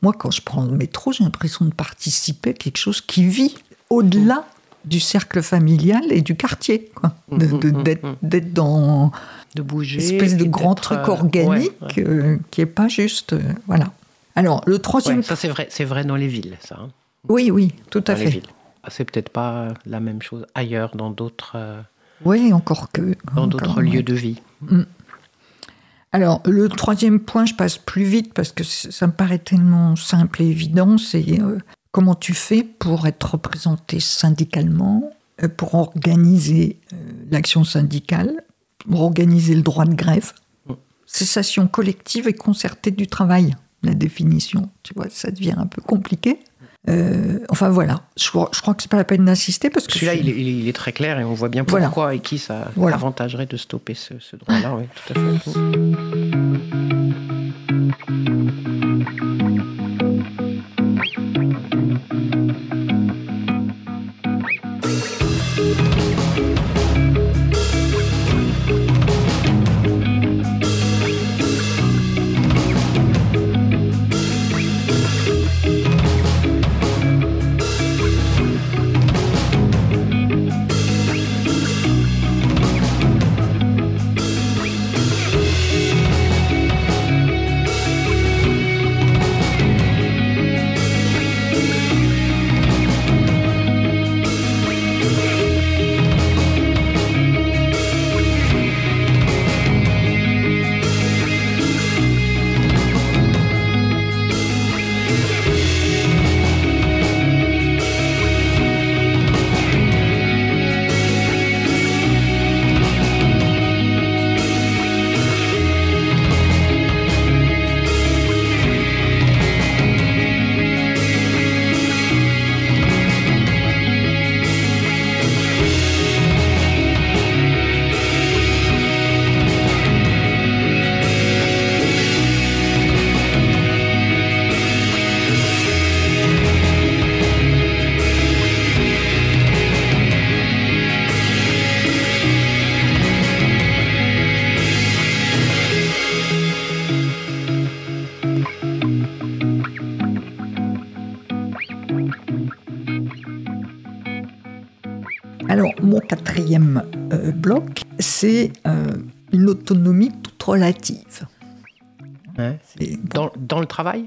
moi quand je prends le métro, j'ai l'impression de participer à quelque chose qui vit au-delà du cercle familial et du quartier, quoi. Mmh, mmh, mmh, d'être dans de bouger, espèce de grand truc euh, organique euh, qui est pas juste, euh, voilà. Alors le troisième, ça c'est vrai, c'est vrai dans les villes, ça. Hein. Oui, oui, tout à fait. Ah, c'est peut-être pas la même chose ailleurs, dans d'autres. oui, encore que. Dans d'autres lieux de vie. Alors, le troisième point, je passe plus vite parce que ça me paraît tellement simple et évident, c'est Comment tu fais pour être représenté syndicalement, euh, pour organiser euh, l'action syndicale, pour organiser le droit de grève? Cessation collective et concertée du travail, la définition. Tu vois, ça devient un peu compliqué. Euh, enfin voilà, je, crois, que c'est pas la peine d'insister parce que celui-là il, est très clair et on voit bien pourquoi et qui ça avantagerait de stopper ce, ce droit-là. Oui, tout à fait.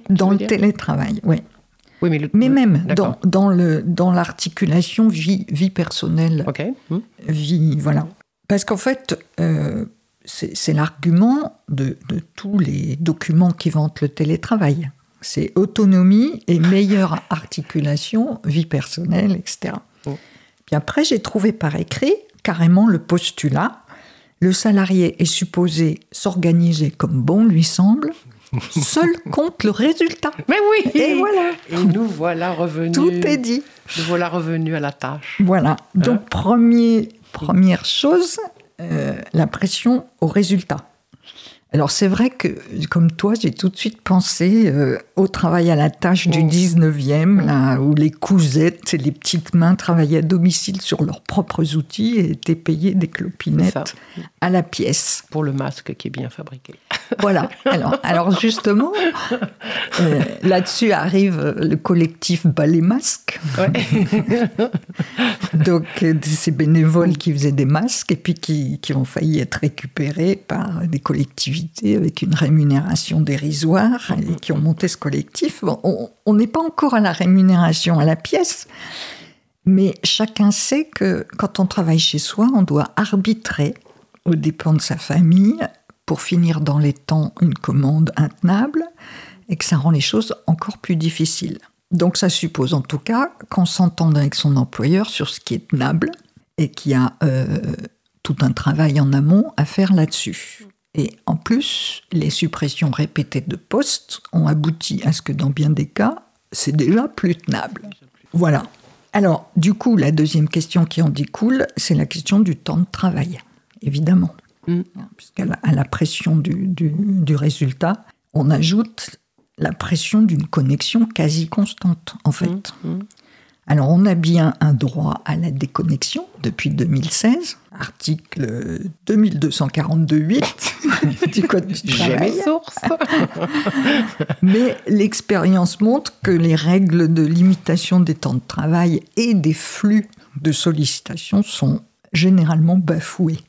Dans, dans, le le télétravail, oui. Oui, mais, mais même dans, dans, le, dans l'articulation vie, vie personnelle, hmm. vie, voilà. Parce qu'en fait, euh, c'est l'argument de, de, tous les documents qui vantent le télétravail. C'est autonomie et meilleure articulation, vie personnelle, etc. Puis après, j'ai trouvé par écrit carrément le postulat. Le salarié est supposé s'organiser comme bon lui semble, seul compte le résultat. Mais oui Et voilà Et nous voilà revenus. Tout est dit. Nous voilà revenus à la tâche. Voilà. Donc, hein premier, première chose, euh, la pression au résultat. Alors c'est vrai que, comme toi, j'ai tout de suite pensé euh, au travail à la tâche du 19e, là, où les cousettes et les petites mains travaillaient à domicile sur leurs propres outils et étaient payées des clopinettes à la pièce. Pour le masque qui est bien fabriqué. Voilà. Alors, alors justement, euh, là-dessus arrive le collectif Ballet Masque. Donc, euh, ces bénévoles qui faisaient des masques et puis qui, qui ont failli être récupérés par des collectivités avec une rémunération dérisoire et qui ont monté ce collectif. on n'est pas encore à la rémunération à la pièce, mais chacun sait que quand on travaille chez soi, on doit arbitrer aux dépens de sa famille pour finir dans les temps une commande intenable et que ça rend les choses encore plus difficiles. Donc ça suppose en tout cas qu'on s'entende avec son employeur sur ce qui est tenable et qu'il y a euh, tout un travail en amont à faire là-dessus. Et en plus, les suppressions répétées de postes ont abouti à ce que dans bien des cas, c'est déjà plus tenable. Voilà. Alors, du coup, la deuxième question qui en découle, c'est la question du temps de travail, évidemment. Mm. Puisqu'à la, pression du, du, résultat, on ajoute la pression d'une connexion quasi constante, en fait. Mm, mm. Alors, on a bien un droit à la déconnexion depuis 2016, article 2242.8 du Code du travail. sources. Mais l'expérience montre que les règles de limitation des temps de travail et des flux de sollicitations sont généralement bafouées.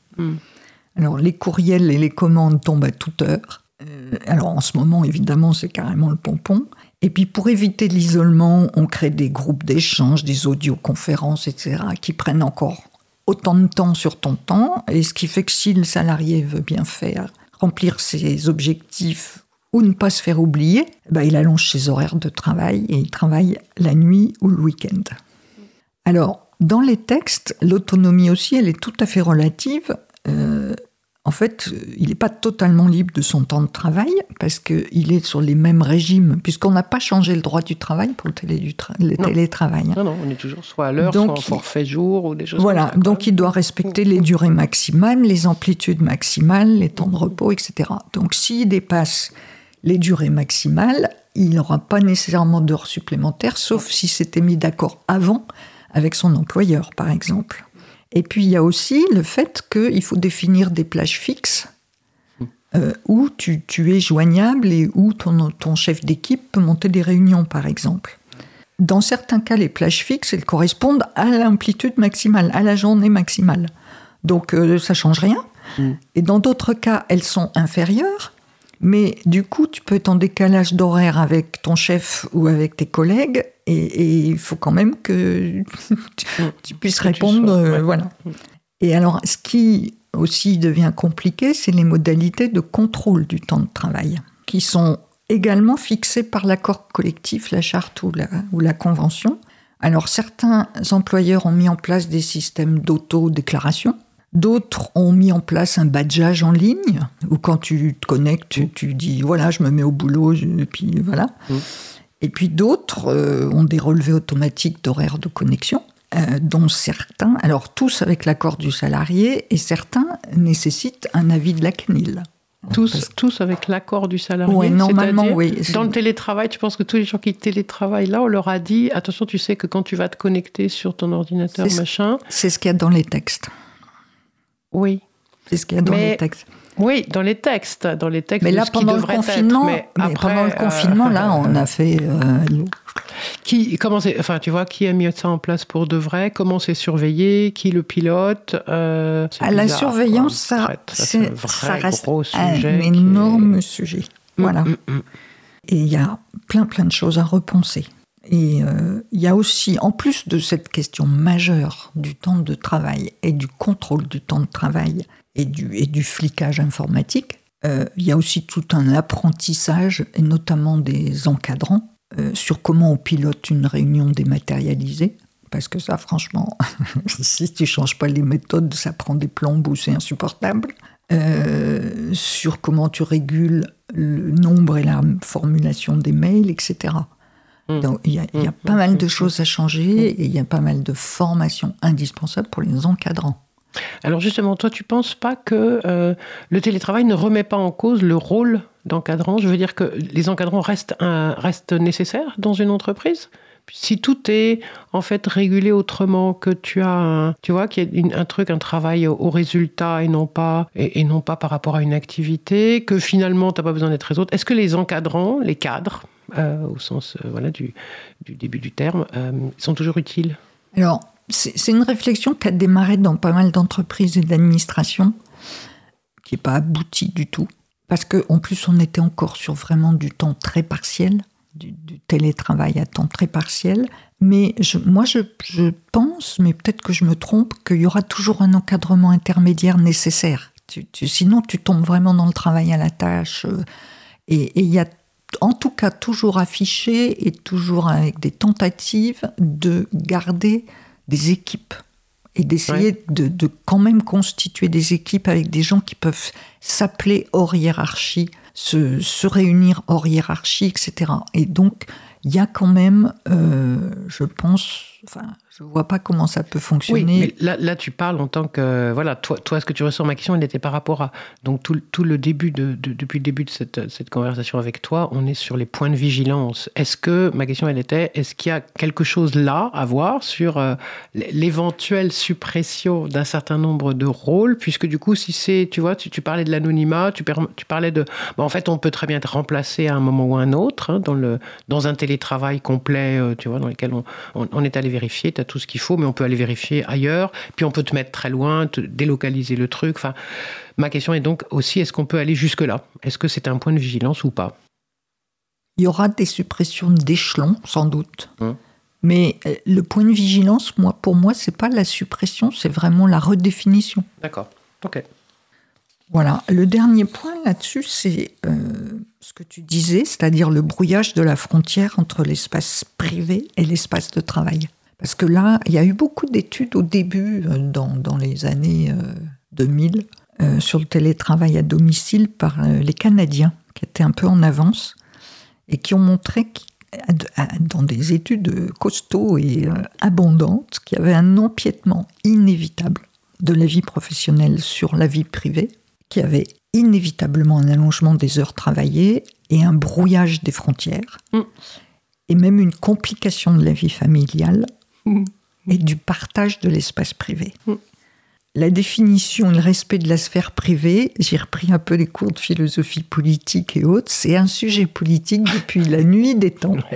Alors les courriels et les commandes tombent à toute heure. Euh, alors en ce moment, évidemment, c'est carrément le pompon. Et puis pour éviter l'isolement, on crée des groupes d'échange, des audioconférences, etc., qui prennent encore autant de temps sur ton temps. Et ce qui fait que si le salarié veut bien faire, remplir ses objectifs ou ne pas se faire oublier, ben il allonge ses horaires de travail et il travaille la nuit ou le week-end. Alors, dans les textes, l'autonomie aussi, elle est tout à fait relative. Euh, en fait, il n'est pas totalement libre de son temps de travail parce qu'il est sur les mêmes régimes, puisqu'on n'a pas changé le droit du travail pour le, télétravail. Hein. Non, non, on est toujours soit à l'heure, soit en forfait jour ou des choses Voilà, comme ça, donc il doit respecter les durées maximales, les amplitudes maximales, les temps de repos, etc. Donc s'il dépasse les durées maximales, il n'aura pas nécessairement d'heures supplémentaires, sauf si c'était mis d'accord avant avec son employeur, par exemple. Et puis il y a aussi le fait qu'il faut définir des plages fixes euh, où tu, es joignable et où ton, ton chef d'équipe peut monter des réunions, par exemple. Dans certains cas, les plages fixes, elles correspondent à l'amplitude maximale, à la journée maximale. Donc euh, ça change rien. Mm. Et dans d'autres cas, elles sont inférieures. Mais du coup, tu peux être en décalage d'horaire avec ton chef ou avec tes collègues, et, il faut quand même que tu, puisses répondre. Euh, voilà. Et alors, ce qui aussi devient compliqué, c'est les modalités de contrôle du temps de travail, qui sont également fixées par l'accord collectif, la charte ou la, ou la convention. Alors, certains employeurs ont mis en place des systèmes d'auto-déclaration D'autres ont mis en place un badgeage en ligne, où quand tu te connectes, tu, dis voilà, je me mets au boulot, et puis voilà. Mm. Et puis d'autres euh, ont des relevés automatiques d'horaires de connexion, euh, dont certains, alors tous avec l'accord du salarié, et certains nécessitent un avis de la CNIL. Tous, tous avec l'accord du salarié Oui, normalement, oui. Dans le télétravail, tu penses que tous les gens qui télétravaillent là, on leur a dit attention, tu sais que quand tu vas te connecter sur ton ordinateur, machin. C'est ce qu'il y a dans les textes. Oui. C'est ce qu'il y a dans les textes. Oui, dans les textes, dans les textes. Mais là, pendant le confinement, mais pendant le confinement, là, on a fait. qui, comment enfin, tu vois, qui a mis ça en place pour de vrai? Comment c'est surveillé? Qui le pilote? Euh, La surveillance, ça, c'est un vrai reste gros sujet un énorme sujet. Voilà. Mm, mm, mm. Et il y a plein, plein de choses à repenser. Et euh, il y a aussi, en plus de cette question majeure du temps de travail et du contrôle du temps de travail et du, flicage informatique, euh, il y a aussi tout un apprentissage, et notamment des encadrants, euh, sur comment on pilote une réunion dématérialisée. Parce que ça, franchement, si tu changes pas les méthodes, ça prend des plombes ou c'est insupportable. sur comment tu régules le nombre et la formulation des mails, etc. Mmh. Donc il y a, mmh. pas mal de mmh. choses à changer et il y a pas mal de formations indispensables pour les encadrants. Alors justement, toi, tu penses pas que euh, le télétravail ne remet pas en cause le rôle d'encadrant? Je veux dire que les encadrants restent, restent nécessaires dans une entreprise? Si tout est en fait régulé autrement, que tu as, un, tu vois, qu'il y a un truc, un travail au, résultat et non pas et, non pas par rapport à une activité, que finalement tu n'as pas besoin d'être les autres. Est-ce que les encadrants, les cadres, au sens euh, voilà du, début du terme, euh, sont toujours utiles Alors c'est une réflexion qui a démarré dans pas mal d'entreprises et d'administrations, qui n'est pas aboutie du tout, parce qu'en plus on était encore sur vraiment du temps très partiel du, télétravail à temps très partiel. Mais moi, je, pense, mais peut-être que je me trompe, qu'il y aura toujours un encadrement intermédiaire nécessaire. sinon, tu tombes vraiment dans le travail à la tâche. Euh, et il y a en tout cas toujours affiché et toujours avec des tentatives de garder des équipes et d'essayer de, de, quand même constituer des équipes avec des gens qui peuvent s'appeler hors hiérarchie se, se, réunir hors hiérarchie, etc. Et donc, il y a quand même, euh, je pense, enfin, je vois pas comment ça peut fonctionner. Mais là, tu parles en tant que. Voilà, toi, toi ce que tu ressens, ma question, elle était par rapport à. Donc, tout, tout le début, de, depuis le début de cette, cette, conversation avec toi, on est sur les points de vigilance. Est-ce que, ma question, elle était, est-ce qu'il y a quelque chose là à voir sur euh, l'éventuelle suppression d'un certain nombre de rôles? Puisque, du coup, si c'est. Tu vois, tu, parlais de l'anonymat, tu, tu, parlais de. en fait, on peut très bien être remplacé à un moment ou à un autre, hein, dans, le, dans un télétravail complet, euh, tu vois, dans lequel on, on, est allé vérifier tout ce qu'il faut, mais on peut aller vérifier ailleurs. Puis on peut te mettre très loin, te délocaliser le truc. Enfin, ma question est donc aussi, est-ce qu'on peut aller jusque-là? Est-ce que c'est un point de vigilance ou pas? Il y aura des suppressions d'échelons, sans doute. Hum. Mais euh, le point de vigilance, moi, pour moi, c'est pas la suppression, c'est vraiment la redéfinition. D'accord. Ok. Voilà. Le dernier point là-dessus, c'est euh, ce que tu disais, c'est-à-dire le brouillage de la frontière entre l'espace privé et l'espace de travail. Parce que là, il y a eu beaucoup d'études au début, euh, dans, les années 2000, euh, euh, sur le télétravail à domicile par les Canadiens, qui étaient un peu en avance, et qui ont montré, dans des études costauds et abondantes, qu'il y avait un empiètement inévitable de la vie professionnelle sur la vie privée, qu'il y avait inévitablement un allongement des heures travaillées et un brouillage des frontières, mm. et même une complication de la vie familiale et du partage de l'espace privé. La définition le respect de la sphère privée, j'ai repris un peu des cours de philosophie politique et autres, c'est un sujet politique depuis la nuit des temps.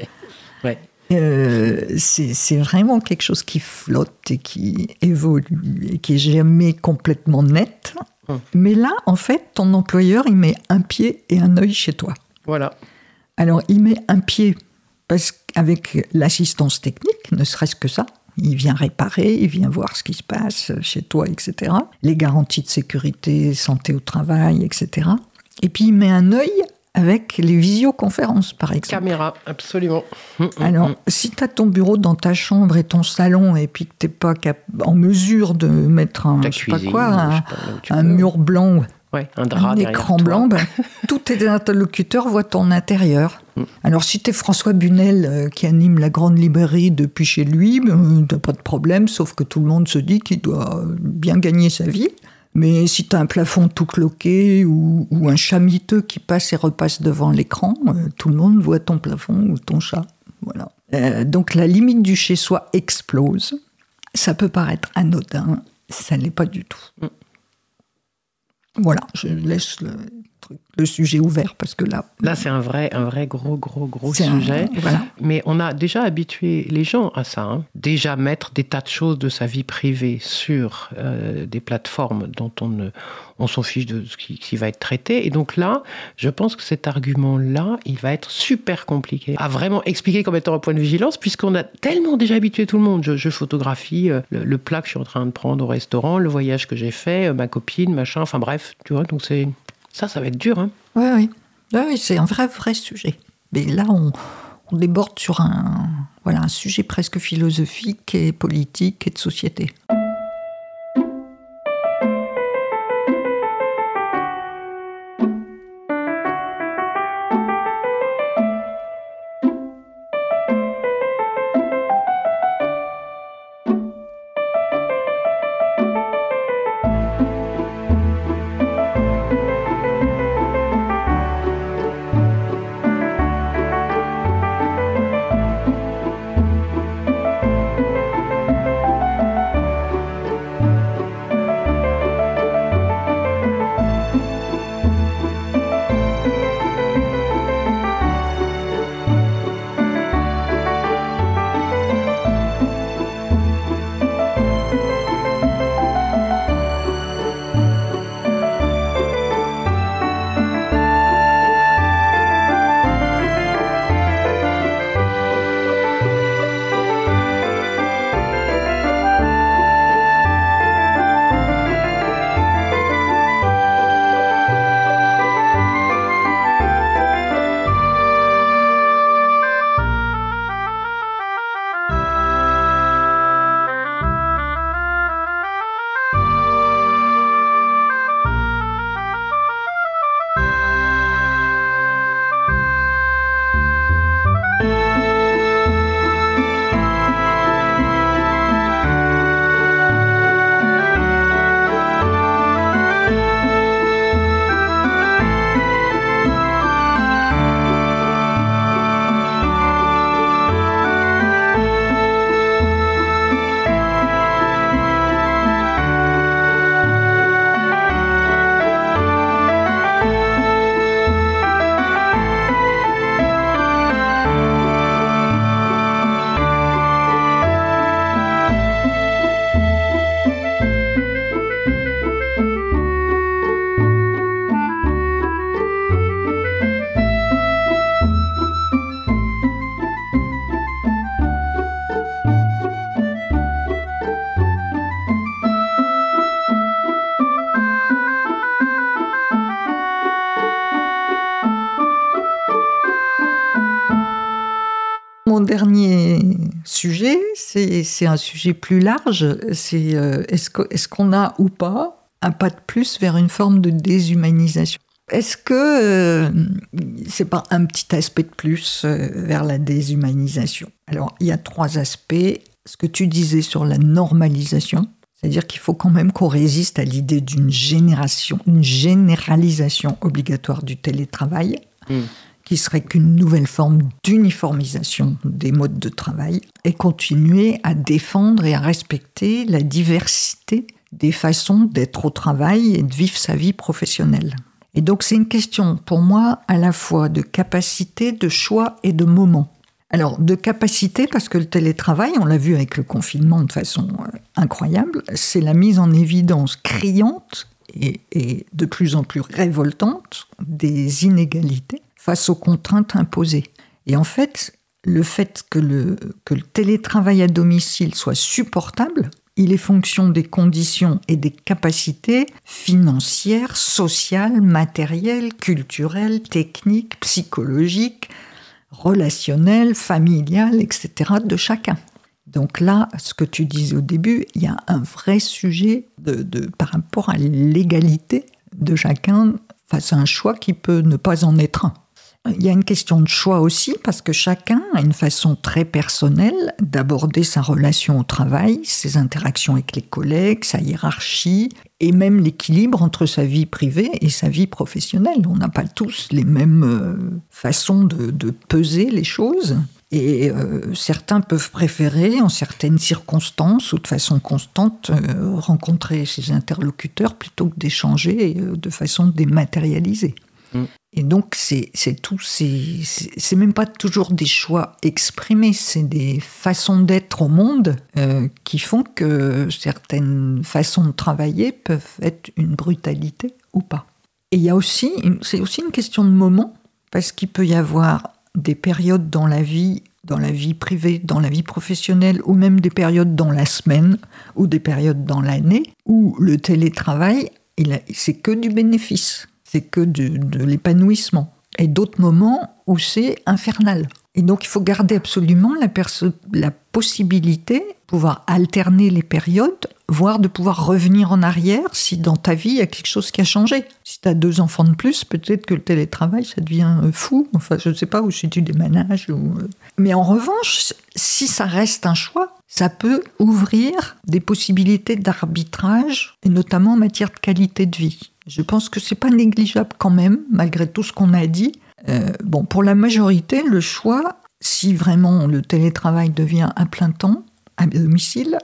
Euh, c'est vraiment quelque chose qui flotte et qui évolue et qui est jamais complètement net. Hum. Mais là, en fait, ton employeur, il met un pied et un œil chez toi. Voilà. Alors, il met un pied parce qu'avec l'assistance technique, ne serait-ce que ça, il vient réparer, il vient voir ce qui se passe chez toi, etc. Les garanties de sécurité, santé au travail, etc. Et puis il met un œil avec les visioconférences, par exemple. Caméra, absolument. Hum, hum, Alors, hum. si tu as ton bureau dans ta chambre et ton salon, et puis que tu n'es pas en mesure de mettre un, je sais pas quoi, un mur blanc un écran blanc, ben, tous tes interlocuteurs voient ton intérieur. Mm. Alors si tu es François Bunel euh, qui anime la grande librairie depuis chez lui, ben, t'as pas de problème, sauf que tout le monde se dit qu'il doit bien gagner sa vie. Mais si tu as un plafond tout cloqué ou, un chat miteux qui passe et repasse devant l'écran, euh, tout le monde voit ton plafond ou ton chat. Voilà. Euh, donc la limite du chez-soi explose. Ça peut paraître anodin, ça l'est pas du tout. Mm. Voilà, je laisse le, le sujet ouvert parce que là. Là, c'est un vrai, un vrai gros, gros, gros sujet. voilà. Mais on a déjà habitué les gens à ça. Hein. Déjà mettre des tas de choses de sa vie privée sur euh, des plateformes dont on ne, on s'en fiche de ce qui, va être traité. Et donc là, je pense que cet argument-là, il va être super compliqué à vraiment expliquer comme étant un point de vigilance, puisqu'on a tellement déjà habitué tout le monde. Je, photographie euh, le, plat que je suis en train de prendre au restaurant, le voyage que j'ai fait, euh, ma copine, machin. Enfin bref, tu vois. Donc c'est ça, ça va être dur. Hein. Oui, oui. c'est un vrai, vrai sujet. Mais là, on, on déborde sur un, voilà, un sujet presque philosophique et politique et de société. Dernier sujet, c'est un sujet plus large. C'est euh, est-ce qu'on a ou pas un pas de plus vers une forme de déshumanisation? Est-ce que euh, c'est pas un petit aspect de plus euh, vers la déshumanisation? Alors, il y a trois aspects. Ce que tu disais sur la normalisation, c'est-à-dire qu'il faut quand même qu'on résiste à l'idée d'une génération, une généralisation obligatoire du télétravail. Mmh qui serait qu'une nouvelle forme d'uniformisation des modes de travail, et continuer à défendre et à respecter la diversité des façons d'être au travail et de vivre sa vie professionnelle. Et donc c'est une question pour moi à la fois de capacité, de choix et de moment. Alors de capacité parce que le télétravail, on l'a vu avec le confinement de façon euh, incroyable, c'est la mise en évidence criante et, et de plus en plus révoltante des inégalités face aux contraintes imposées. Et en fait, le fait que le, télétravail à domicile soit supportable, il est fonction des conditions et des capacités financières, sociales, matérielles, culturelles, techniques, psychologiques, relationnelles, familiales, etc. de chacun. Donc là, ce que tu disais au début, il y a un vrai sujet de, de, par rapport à l'égalité de chacun face à un choix qui peut ne pas en être un. Il y a une question de choix aussi, parce que chacun a une façon très personnelle d'aborder sa relation au travail, ses interactions avec les collègues, sa hiérarchie, et même l'équilibre entre sa vie privée et sa vie professionnelle. On n'a pas tous les mêmes euh, façons de, peser les choses. Et euh, certains peuvent préférer, en certaines circonstances ou de façon constante, euh, rencontrer ses interlocuteurs plutôt que d'échanger de façon dématérialisée. Mm. Et donc, c'est tout, c'est même pas toujours des choix exprimés, c'est des façons d'être au monde qui font que certaines façons de travailler peuvent être une brutalité ou pas. Et il y a aussi, c'est aussi une question de moment, parce qu'il peut y avoir des périodes dans la vie, dans la vie privée, dans la vie professionnelle, ou même des périodes dans la semaine, ou des périodes dans l'année, où le télétravail, c'est que du bénéfice, c'est que de l'épanouissement. Et d'autres moments où c'est infernal. Et donc il faut garder absolument la, la possibilité de pouvoir alterner les périodes, voire de pouvoir revenir en arrière si dans ta vie il y a quelque chose qui a changé. Si tu as deux enfants de plus, peut-être que le télétravail ça devient euh, fou. Enfin, je ne sais pas, où si tu déménages. Ou... Mais en revanche, si ça reste un choix, ça peut ouvrir des possibilités d'arbitrage, et notamment en matière de qualité de vie. Je pense que c'est pas négligeable quand même, malgré tout ce qu'on a dit, euh, bon, pour la majorité, le choix, si vraiment le télétravail devient un plein temps à domicile,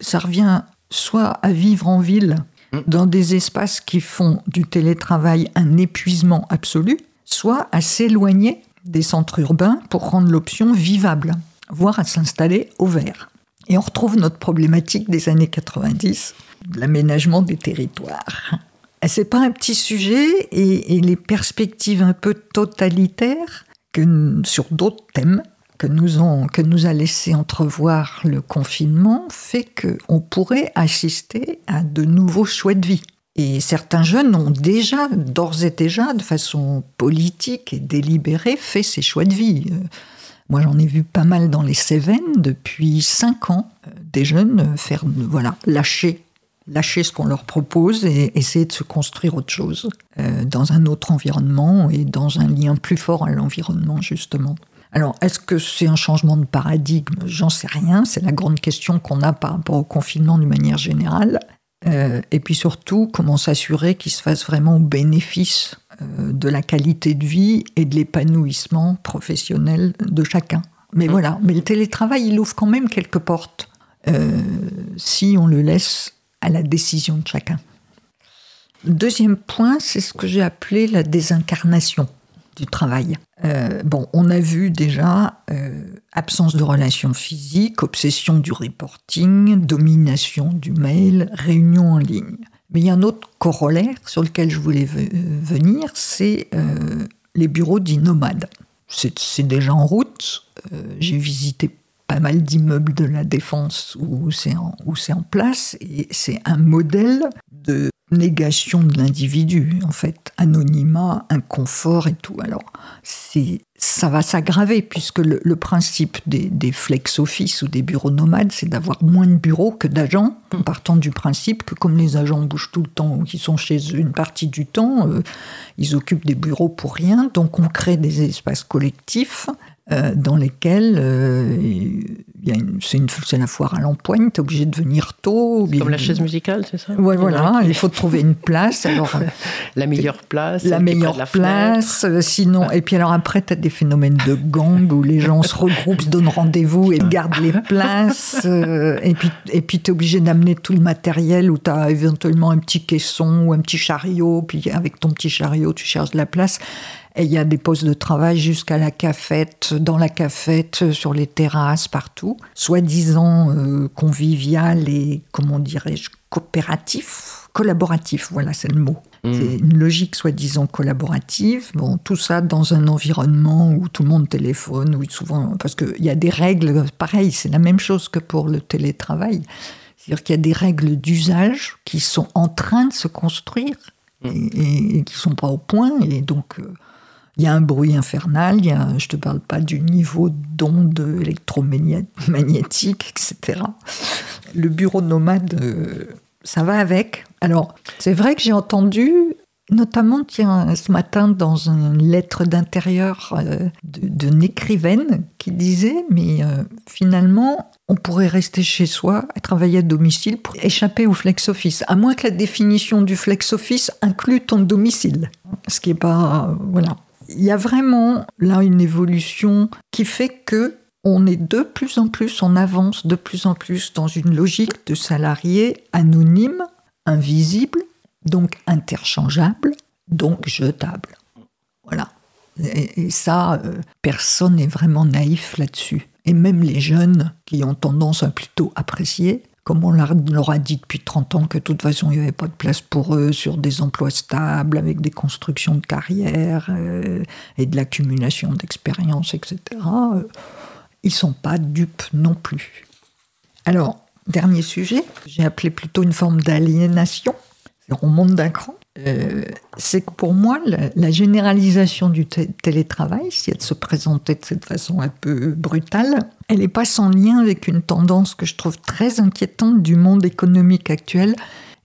ça revient soit à vivre en ville, mmh. dans des espaces qui font du télétravail un épuisement absolu, soit à s'éloigner des centres urbains pour rendre l'option vivable, voire à s'installer au vert. Et on retrouve notre problématique des années 90, l'aménagement des territoires. C'est pas un petit sujet et, les perspectives un peu totalitaires que, sur d'autres thèmes que nous, ont, que nous a laissé entrevoir le confinement fait qu'on pourrait assister à de nouveaux choix de vie. Et certains jeunes ont déjà, d'ores et déjà, de façon politique et délibérée, fait ces choix de vie. Moi, j'en ai vu pas mal dans les Cévennes depuis cinq ans, des jeunes faire, voilà, lâcher lâcher ce qu'on leur propose et essayer de se construire autre chose euh, dans un autre environnement et dans un lien plus fort à l'environnement justement. Alors, est-ce que c'est un changement de paradigme? J'en sais rien. C'est la grande question qu'on a par rapport au confinement d'une manière générale. Euh, et puis surtout, comment s'assurer qu'il se fasse vraiment au bénéfice euh, de la qualité de vie et de l'épanouissement professionnel de chacun. Mais mmh. voilà, mais le télétravail, il ouvre quand même quelques portes. si on le laisse à la décision de chacun. deuxième point, c'est ce que j'ai appelé la désincarnation du travail. Euh, bon, on a vu déjà euh, absence de relations physiques, obsession du reporting, domination du mail, réunion en ligne. Mais il y a un autre corollaire sur lequel je voulais euh, venir, c'est les bureaux dits nomades. C'est déjà en route. J'ai visité pas mal d'immeubles de la défense où c'est en, en place et c'est un modèle de négation de l'individu, en fait, anonymat, inconfort et tout. Alors, c'est, ça va s'aggraver puisque le, principe des, flex office ou des bureaux nomades, c'est d'avoir moins de bureaux que d'agents, en partant du principe que comme les agents bougent tout le temps ou qu'ils sont chez eux une partie du temps, euh, ils occupent des bureaux pour rien, donc on crée des espaces collectifs euh, dans lesquels euh, c'est la foire à l'empoigne, tu es obligé de venir tôt. Comme la chaise musicale, c'est ça? Ouais, voilà, il faut trouver une place. Alors, la meilleure place. La meilleure place, euh, sinon. Et puis alors après, tu as des phénomènes de gang où les gens se regroupent, se donnent rendez-vous et gardent les places. et puis et puis tu es obligé d'amener tout le matériel où tu as éventuellement un petit caisson ou un petit chariot, puis avec ton petit chariot, tu cherches de la place. Et il y a des postes de travail jusqu'à la cafette, dans la cafette, sur les terrasses, partout, soi-disant euh, convivial et, comment dirais-je, coopératif, collaboratif, voilà, c'est le mot. Mmh. C'est une logique soi-disant collaborative. Bon, tout ça dans un environnement où tout le monde téléphone, où souvent, parce qu'il y a des règles, pareil, c'est la même chose que pour le télétravail. C'est-à-dire qu'il y a des règles d'usage qui sont en train de se construire mmh. et, et, qui sont pas au point. Et donc, euh, il y a un bruit infernal, je ne te parle pas du niveau d'ondes électromagnétiques, etc. Le bureau nomade, euh, ça va avec. Alors, c'est vrai que j'ai entendu, notamment tiens, ce matin, dans une lettre d'intérieur euh, d'une écrivaine qui disait, mais euh, finalement, on pourrait rester chez soi travailler à domicile pour échapper au flex office, à moins que la définition du flex office inclue ton domicile. Ce qui n'est pas. voilà il y a vraiment là une évolution qui fait que on est de plus en plus, on avance de plus en plus dans une logique de salarié anonyme, invisible, donc interchangeable, donc jetable. Voilà. Et, ça, euh, personne n'est vraiment naïf là-dessus. Et même les jeunes qui ont tendance à plutôt apprécier, comme on leur a dit depuis 30 ans que de toute façon il n'y avait pas de place pour eux sur des emplois stables, avec des constructions de carrière euh, et de l'accumulation d'expérience, etc., euh, ils sont pas dupes non plus. Alors, dernier sujet, j'ai appelé plutôt une forme d'aliénation. On monte d'un cran. Euh, c'est que pour moi, la, généralisation du télétravail, si elle se présentait de cette façon un peu brutale, elle n'est pas sans lien avec une tendance que je trouve très inquiétante du monde économique actuel,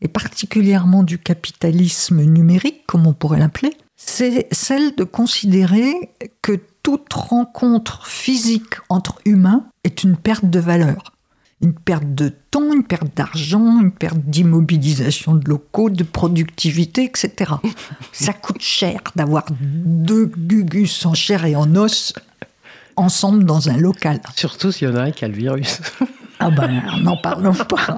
et particulièrement du capitalisme numérique, comme on pourrait l'appeler. C'est celle de considérer que toute rencontre physique entre humains est une perte de valeur une perte de temps, une perte d'argent, une perte d'immobilisation de locaux, de productivité, etc. Ça coûte cher d'avoir deux gugus en chair et en os ensemble dans un local. Surtout s'il y en a un qui a le virus. Ah ben, n'en parlons pas.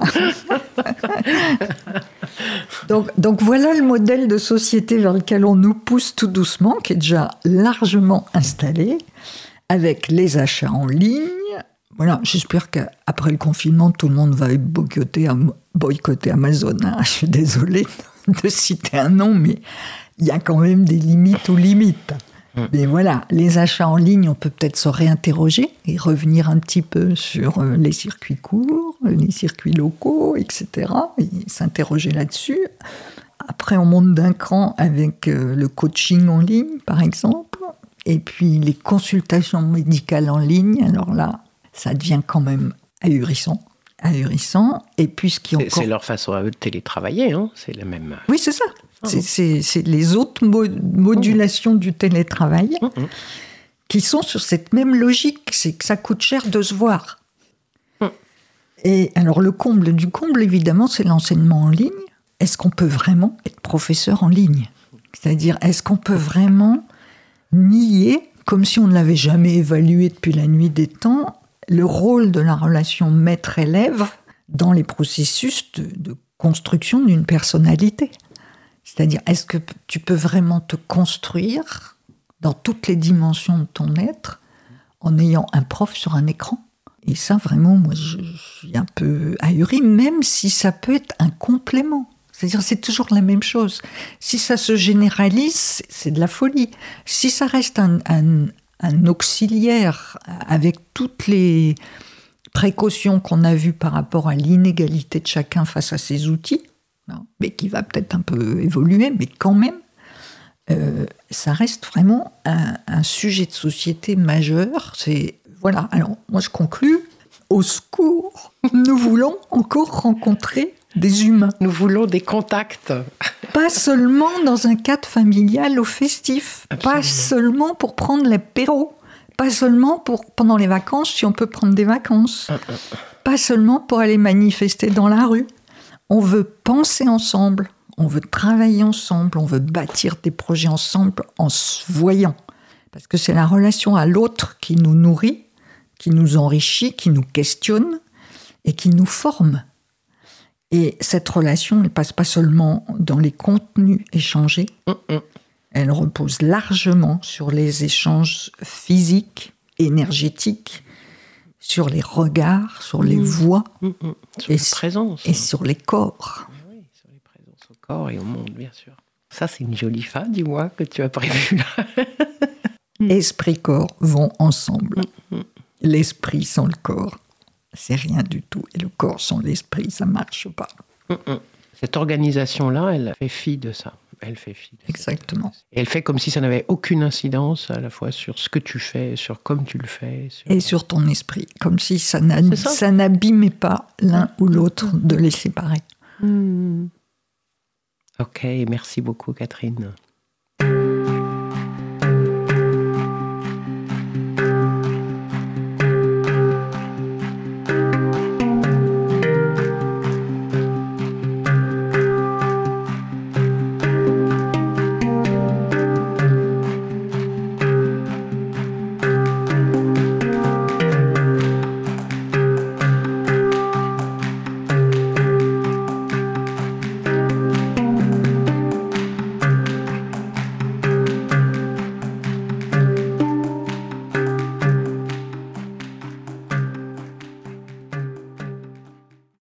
donc, donc voilà le modèle de société vers lequel on nous pousse tout doucement, qui est déjà largement installé, avec les achats en ligne, voilà, j'espère qu'après le confinement, tout le monde va boycotter, boycotter Amazon. Hein. Je suis désolée de citer un nom, mais il y a quand même des limites aux limites. Mm. Mais voilà, les achats en ligne, on peut peut-être se réinterroger et revenir un petit peu sur euh, les circuits courts, les circuits locaux, etc. Et s'interroger là-dessus. Après, on monte d'un cran avec euh, le coaching en ligne, par exemple, et puis les consultations médicales en ligne. Alors là, ça devient quand même ahurissant. Ahurissant. Et puisqu'il encore... C'est leur façon à eux de télétravailler, hein c'est la même. Oui, c'est ça. Ah c'est les autres modulations du télétravail mm, mm. qui sont sur cette même logique, c'est que ça coûte cher de se voir. Et alors le comble du comble, évidemment, c'est l'enseignement en ligne. Est-ce qu'on peut vraiment être professeur en ligne? C'est-à-dire, est-ce qu'on peut vraiment nier, comme si on ne l'avait jamais évalué depuis la nuit des temps, le rôle de la relation maître-élève dans les processus de, construction d'une personnalité. C'est-à-dire, est-ce que tu peux vraiment te construire dans toutes les dimensions de ton être en ayant un prof sur un écran? Et ça, vraiment, moi, je, suis un peu ahuri, même si ça peut être un complément. C'est-à-dire, c'est toujours la même chose. Si ça se généralise, c'est de la folie. Si ça reste un, un auxiliaire avec toutes les précautions qu'on a vues par rapport à l'inégalité de chacun face à ces outils, hein, mais qui va peut-être un peu évoluer, mais quand même, euh, ça reste vraiment un, sujet de société majeur. C'est voilà. Alors moi je conclus. Au secours, nous voulons encore rencontrer des humains. Nous voulons des contacts. Pas seulement dans un cadre familial ou festif, pas seulement pour prendre l'apéro, pas seulement pour pendant les vacances si on peut prendre des vacances, ah, ah, ah. pas seulement pour aller manifester dans la rue. On veut penser ensemble, on veut travailler ensemble, on veut bâtir des projets ensemble en se voyant. Parce que c'est la relation à l'autre qui nous nourrit, qui nous enrichit, qui nous questionne et qui nous forme. Et cette relation ne passe pas seulement dans les contenus échangés, elle repose largement sur les échanges physiques, énergétiques, sur les regards, sur les mm. voix, sur et, présence. et sur les corps. Ah oui, sur les présences au corps et au monde, bien sûr. Ça, c'est une jolie fin, dis-moi, que tu as prévu là. Esprit-corps vont ensemble. L'esprit sans le corps c'est rien du tout. Et le corps sans l'esprit, ça marche pas. Mm, mm. Cette organisation-là, elle fait fi de ça. Elle fait fi. Exactement. Et elle fait comme si ça n'avait aucune incidence à la fois sur ce que tu fais, sur comme tu le fais. Et sur ton esprit. Comme si ça n'abîmait pas l'un ou l'autre de les séparer. Mm. Ok, merci beaucoup Catherine.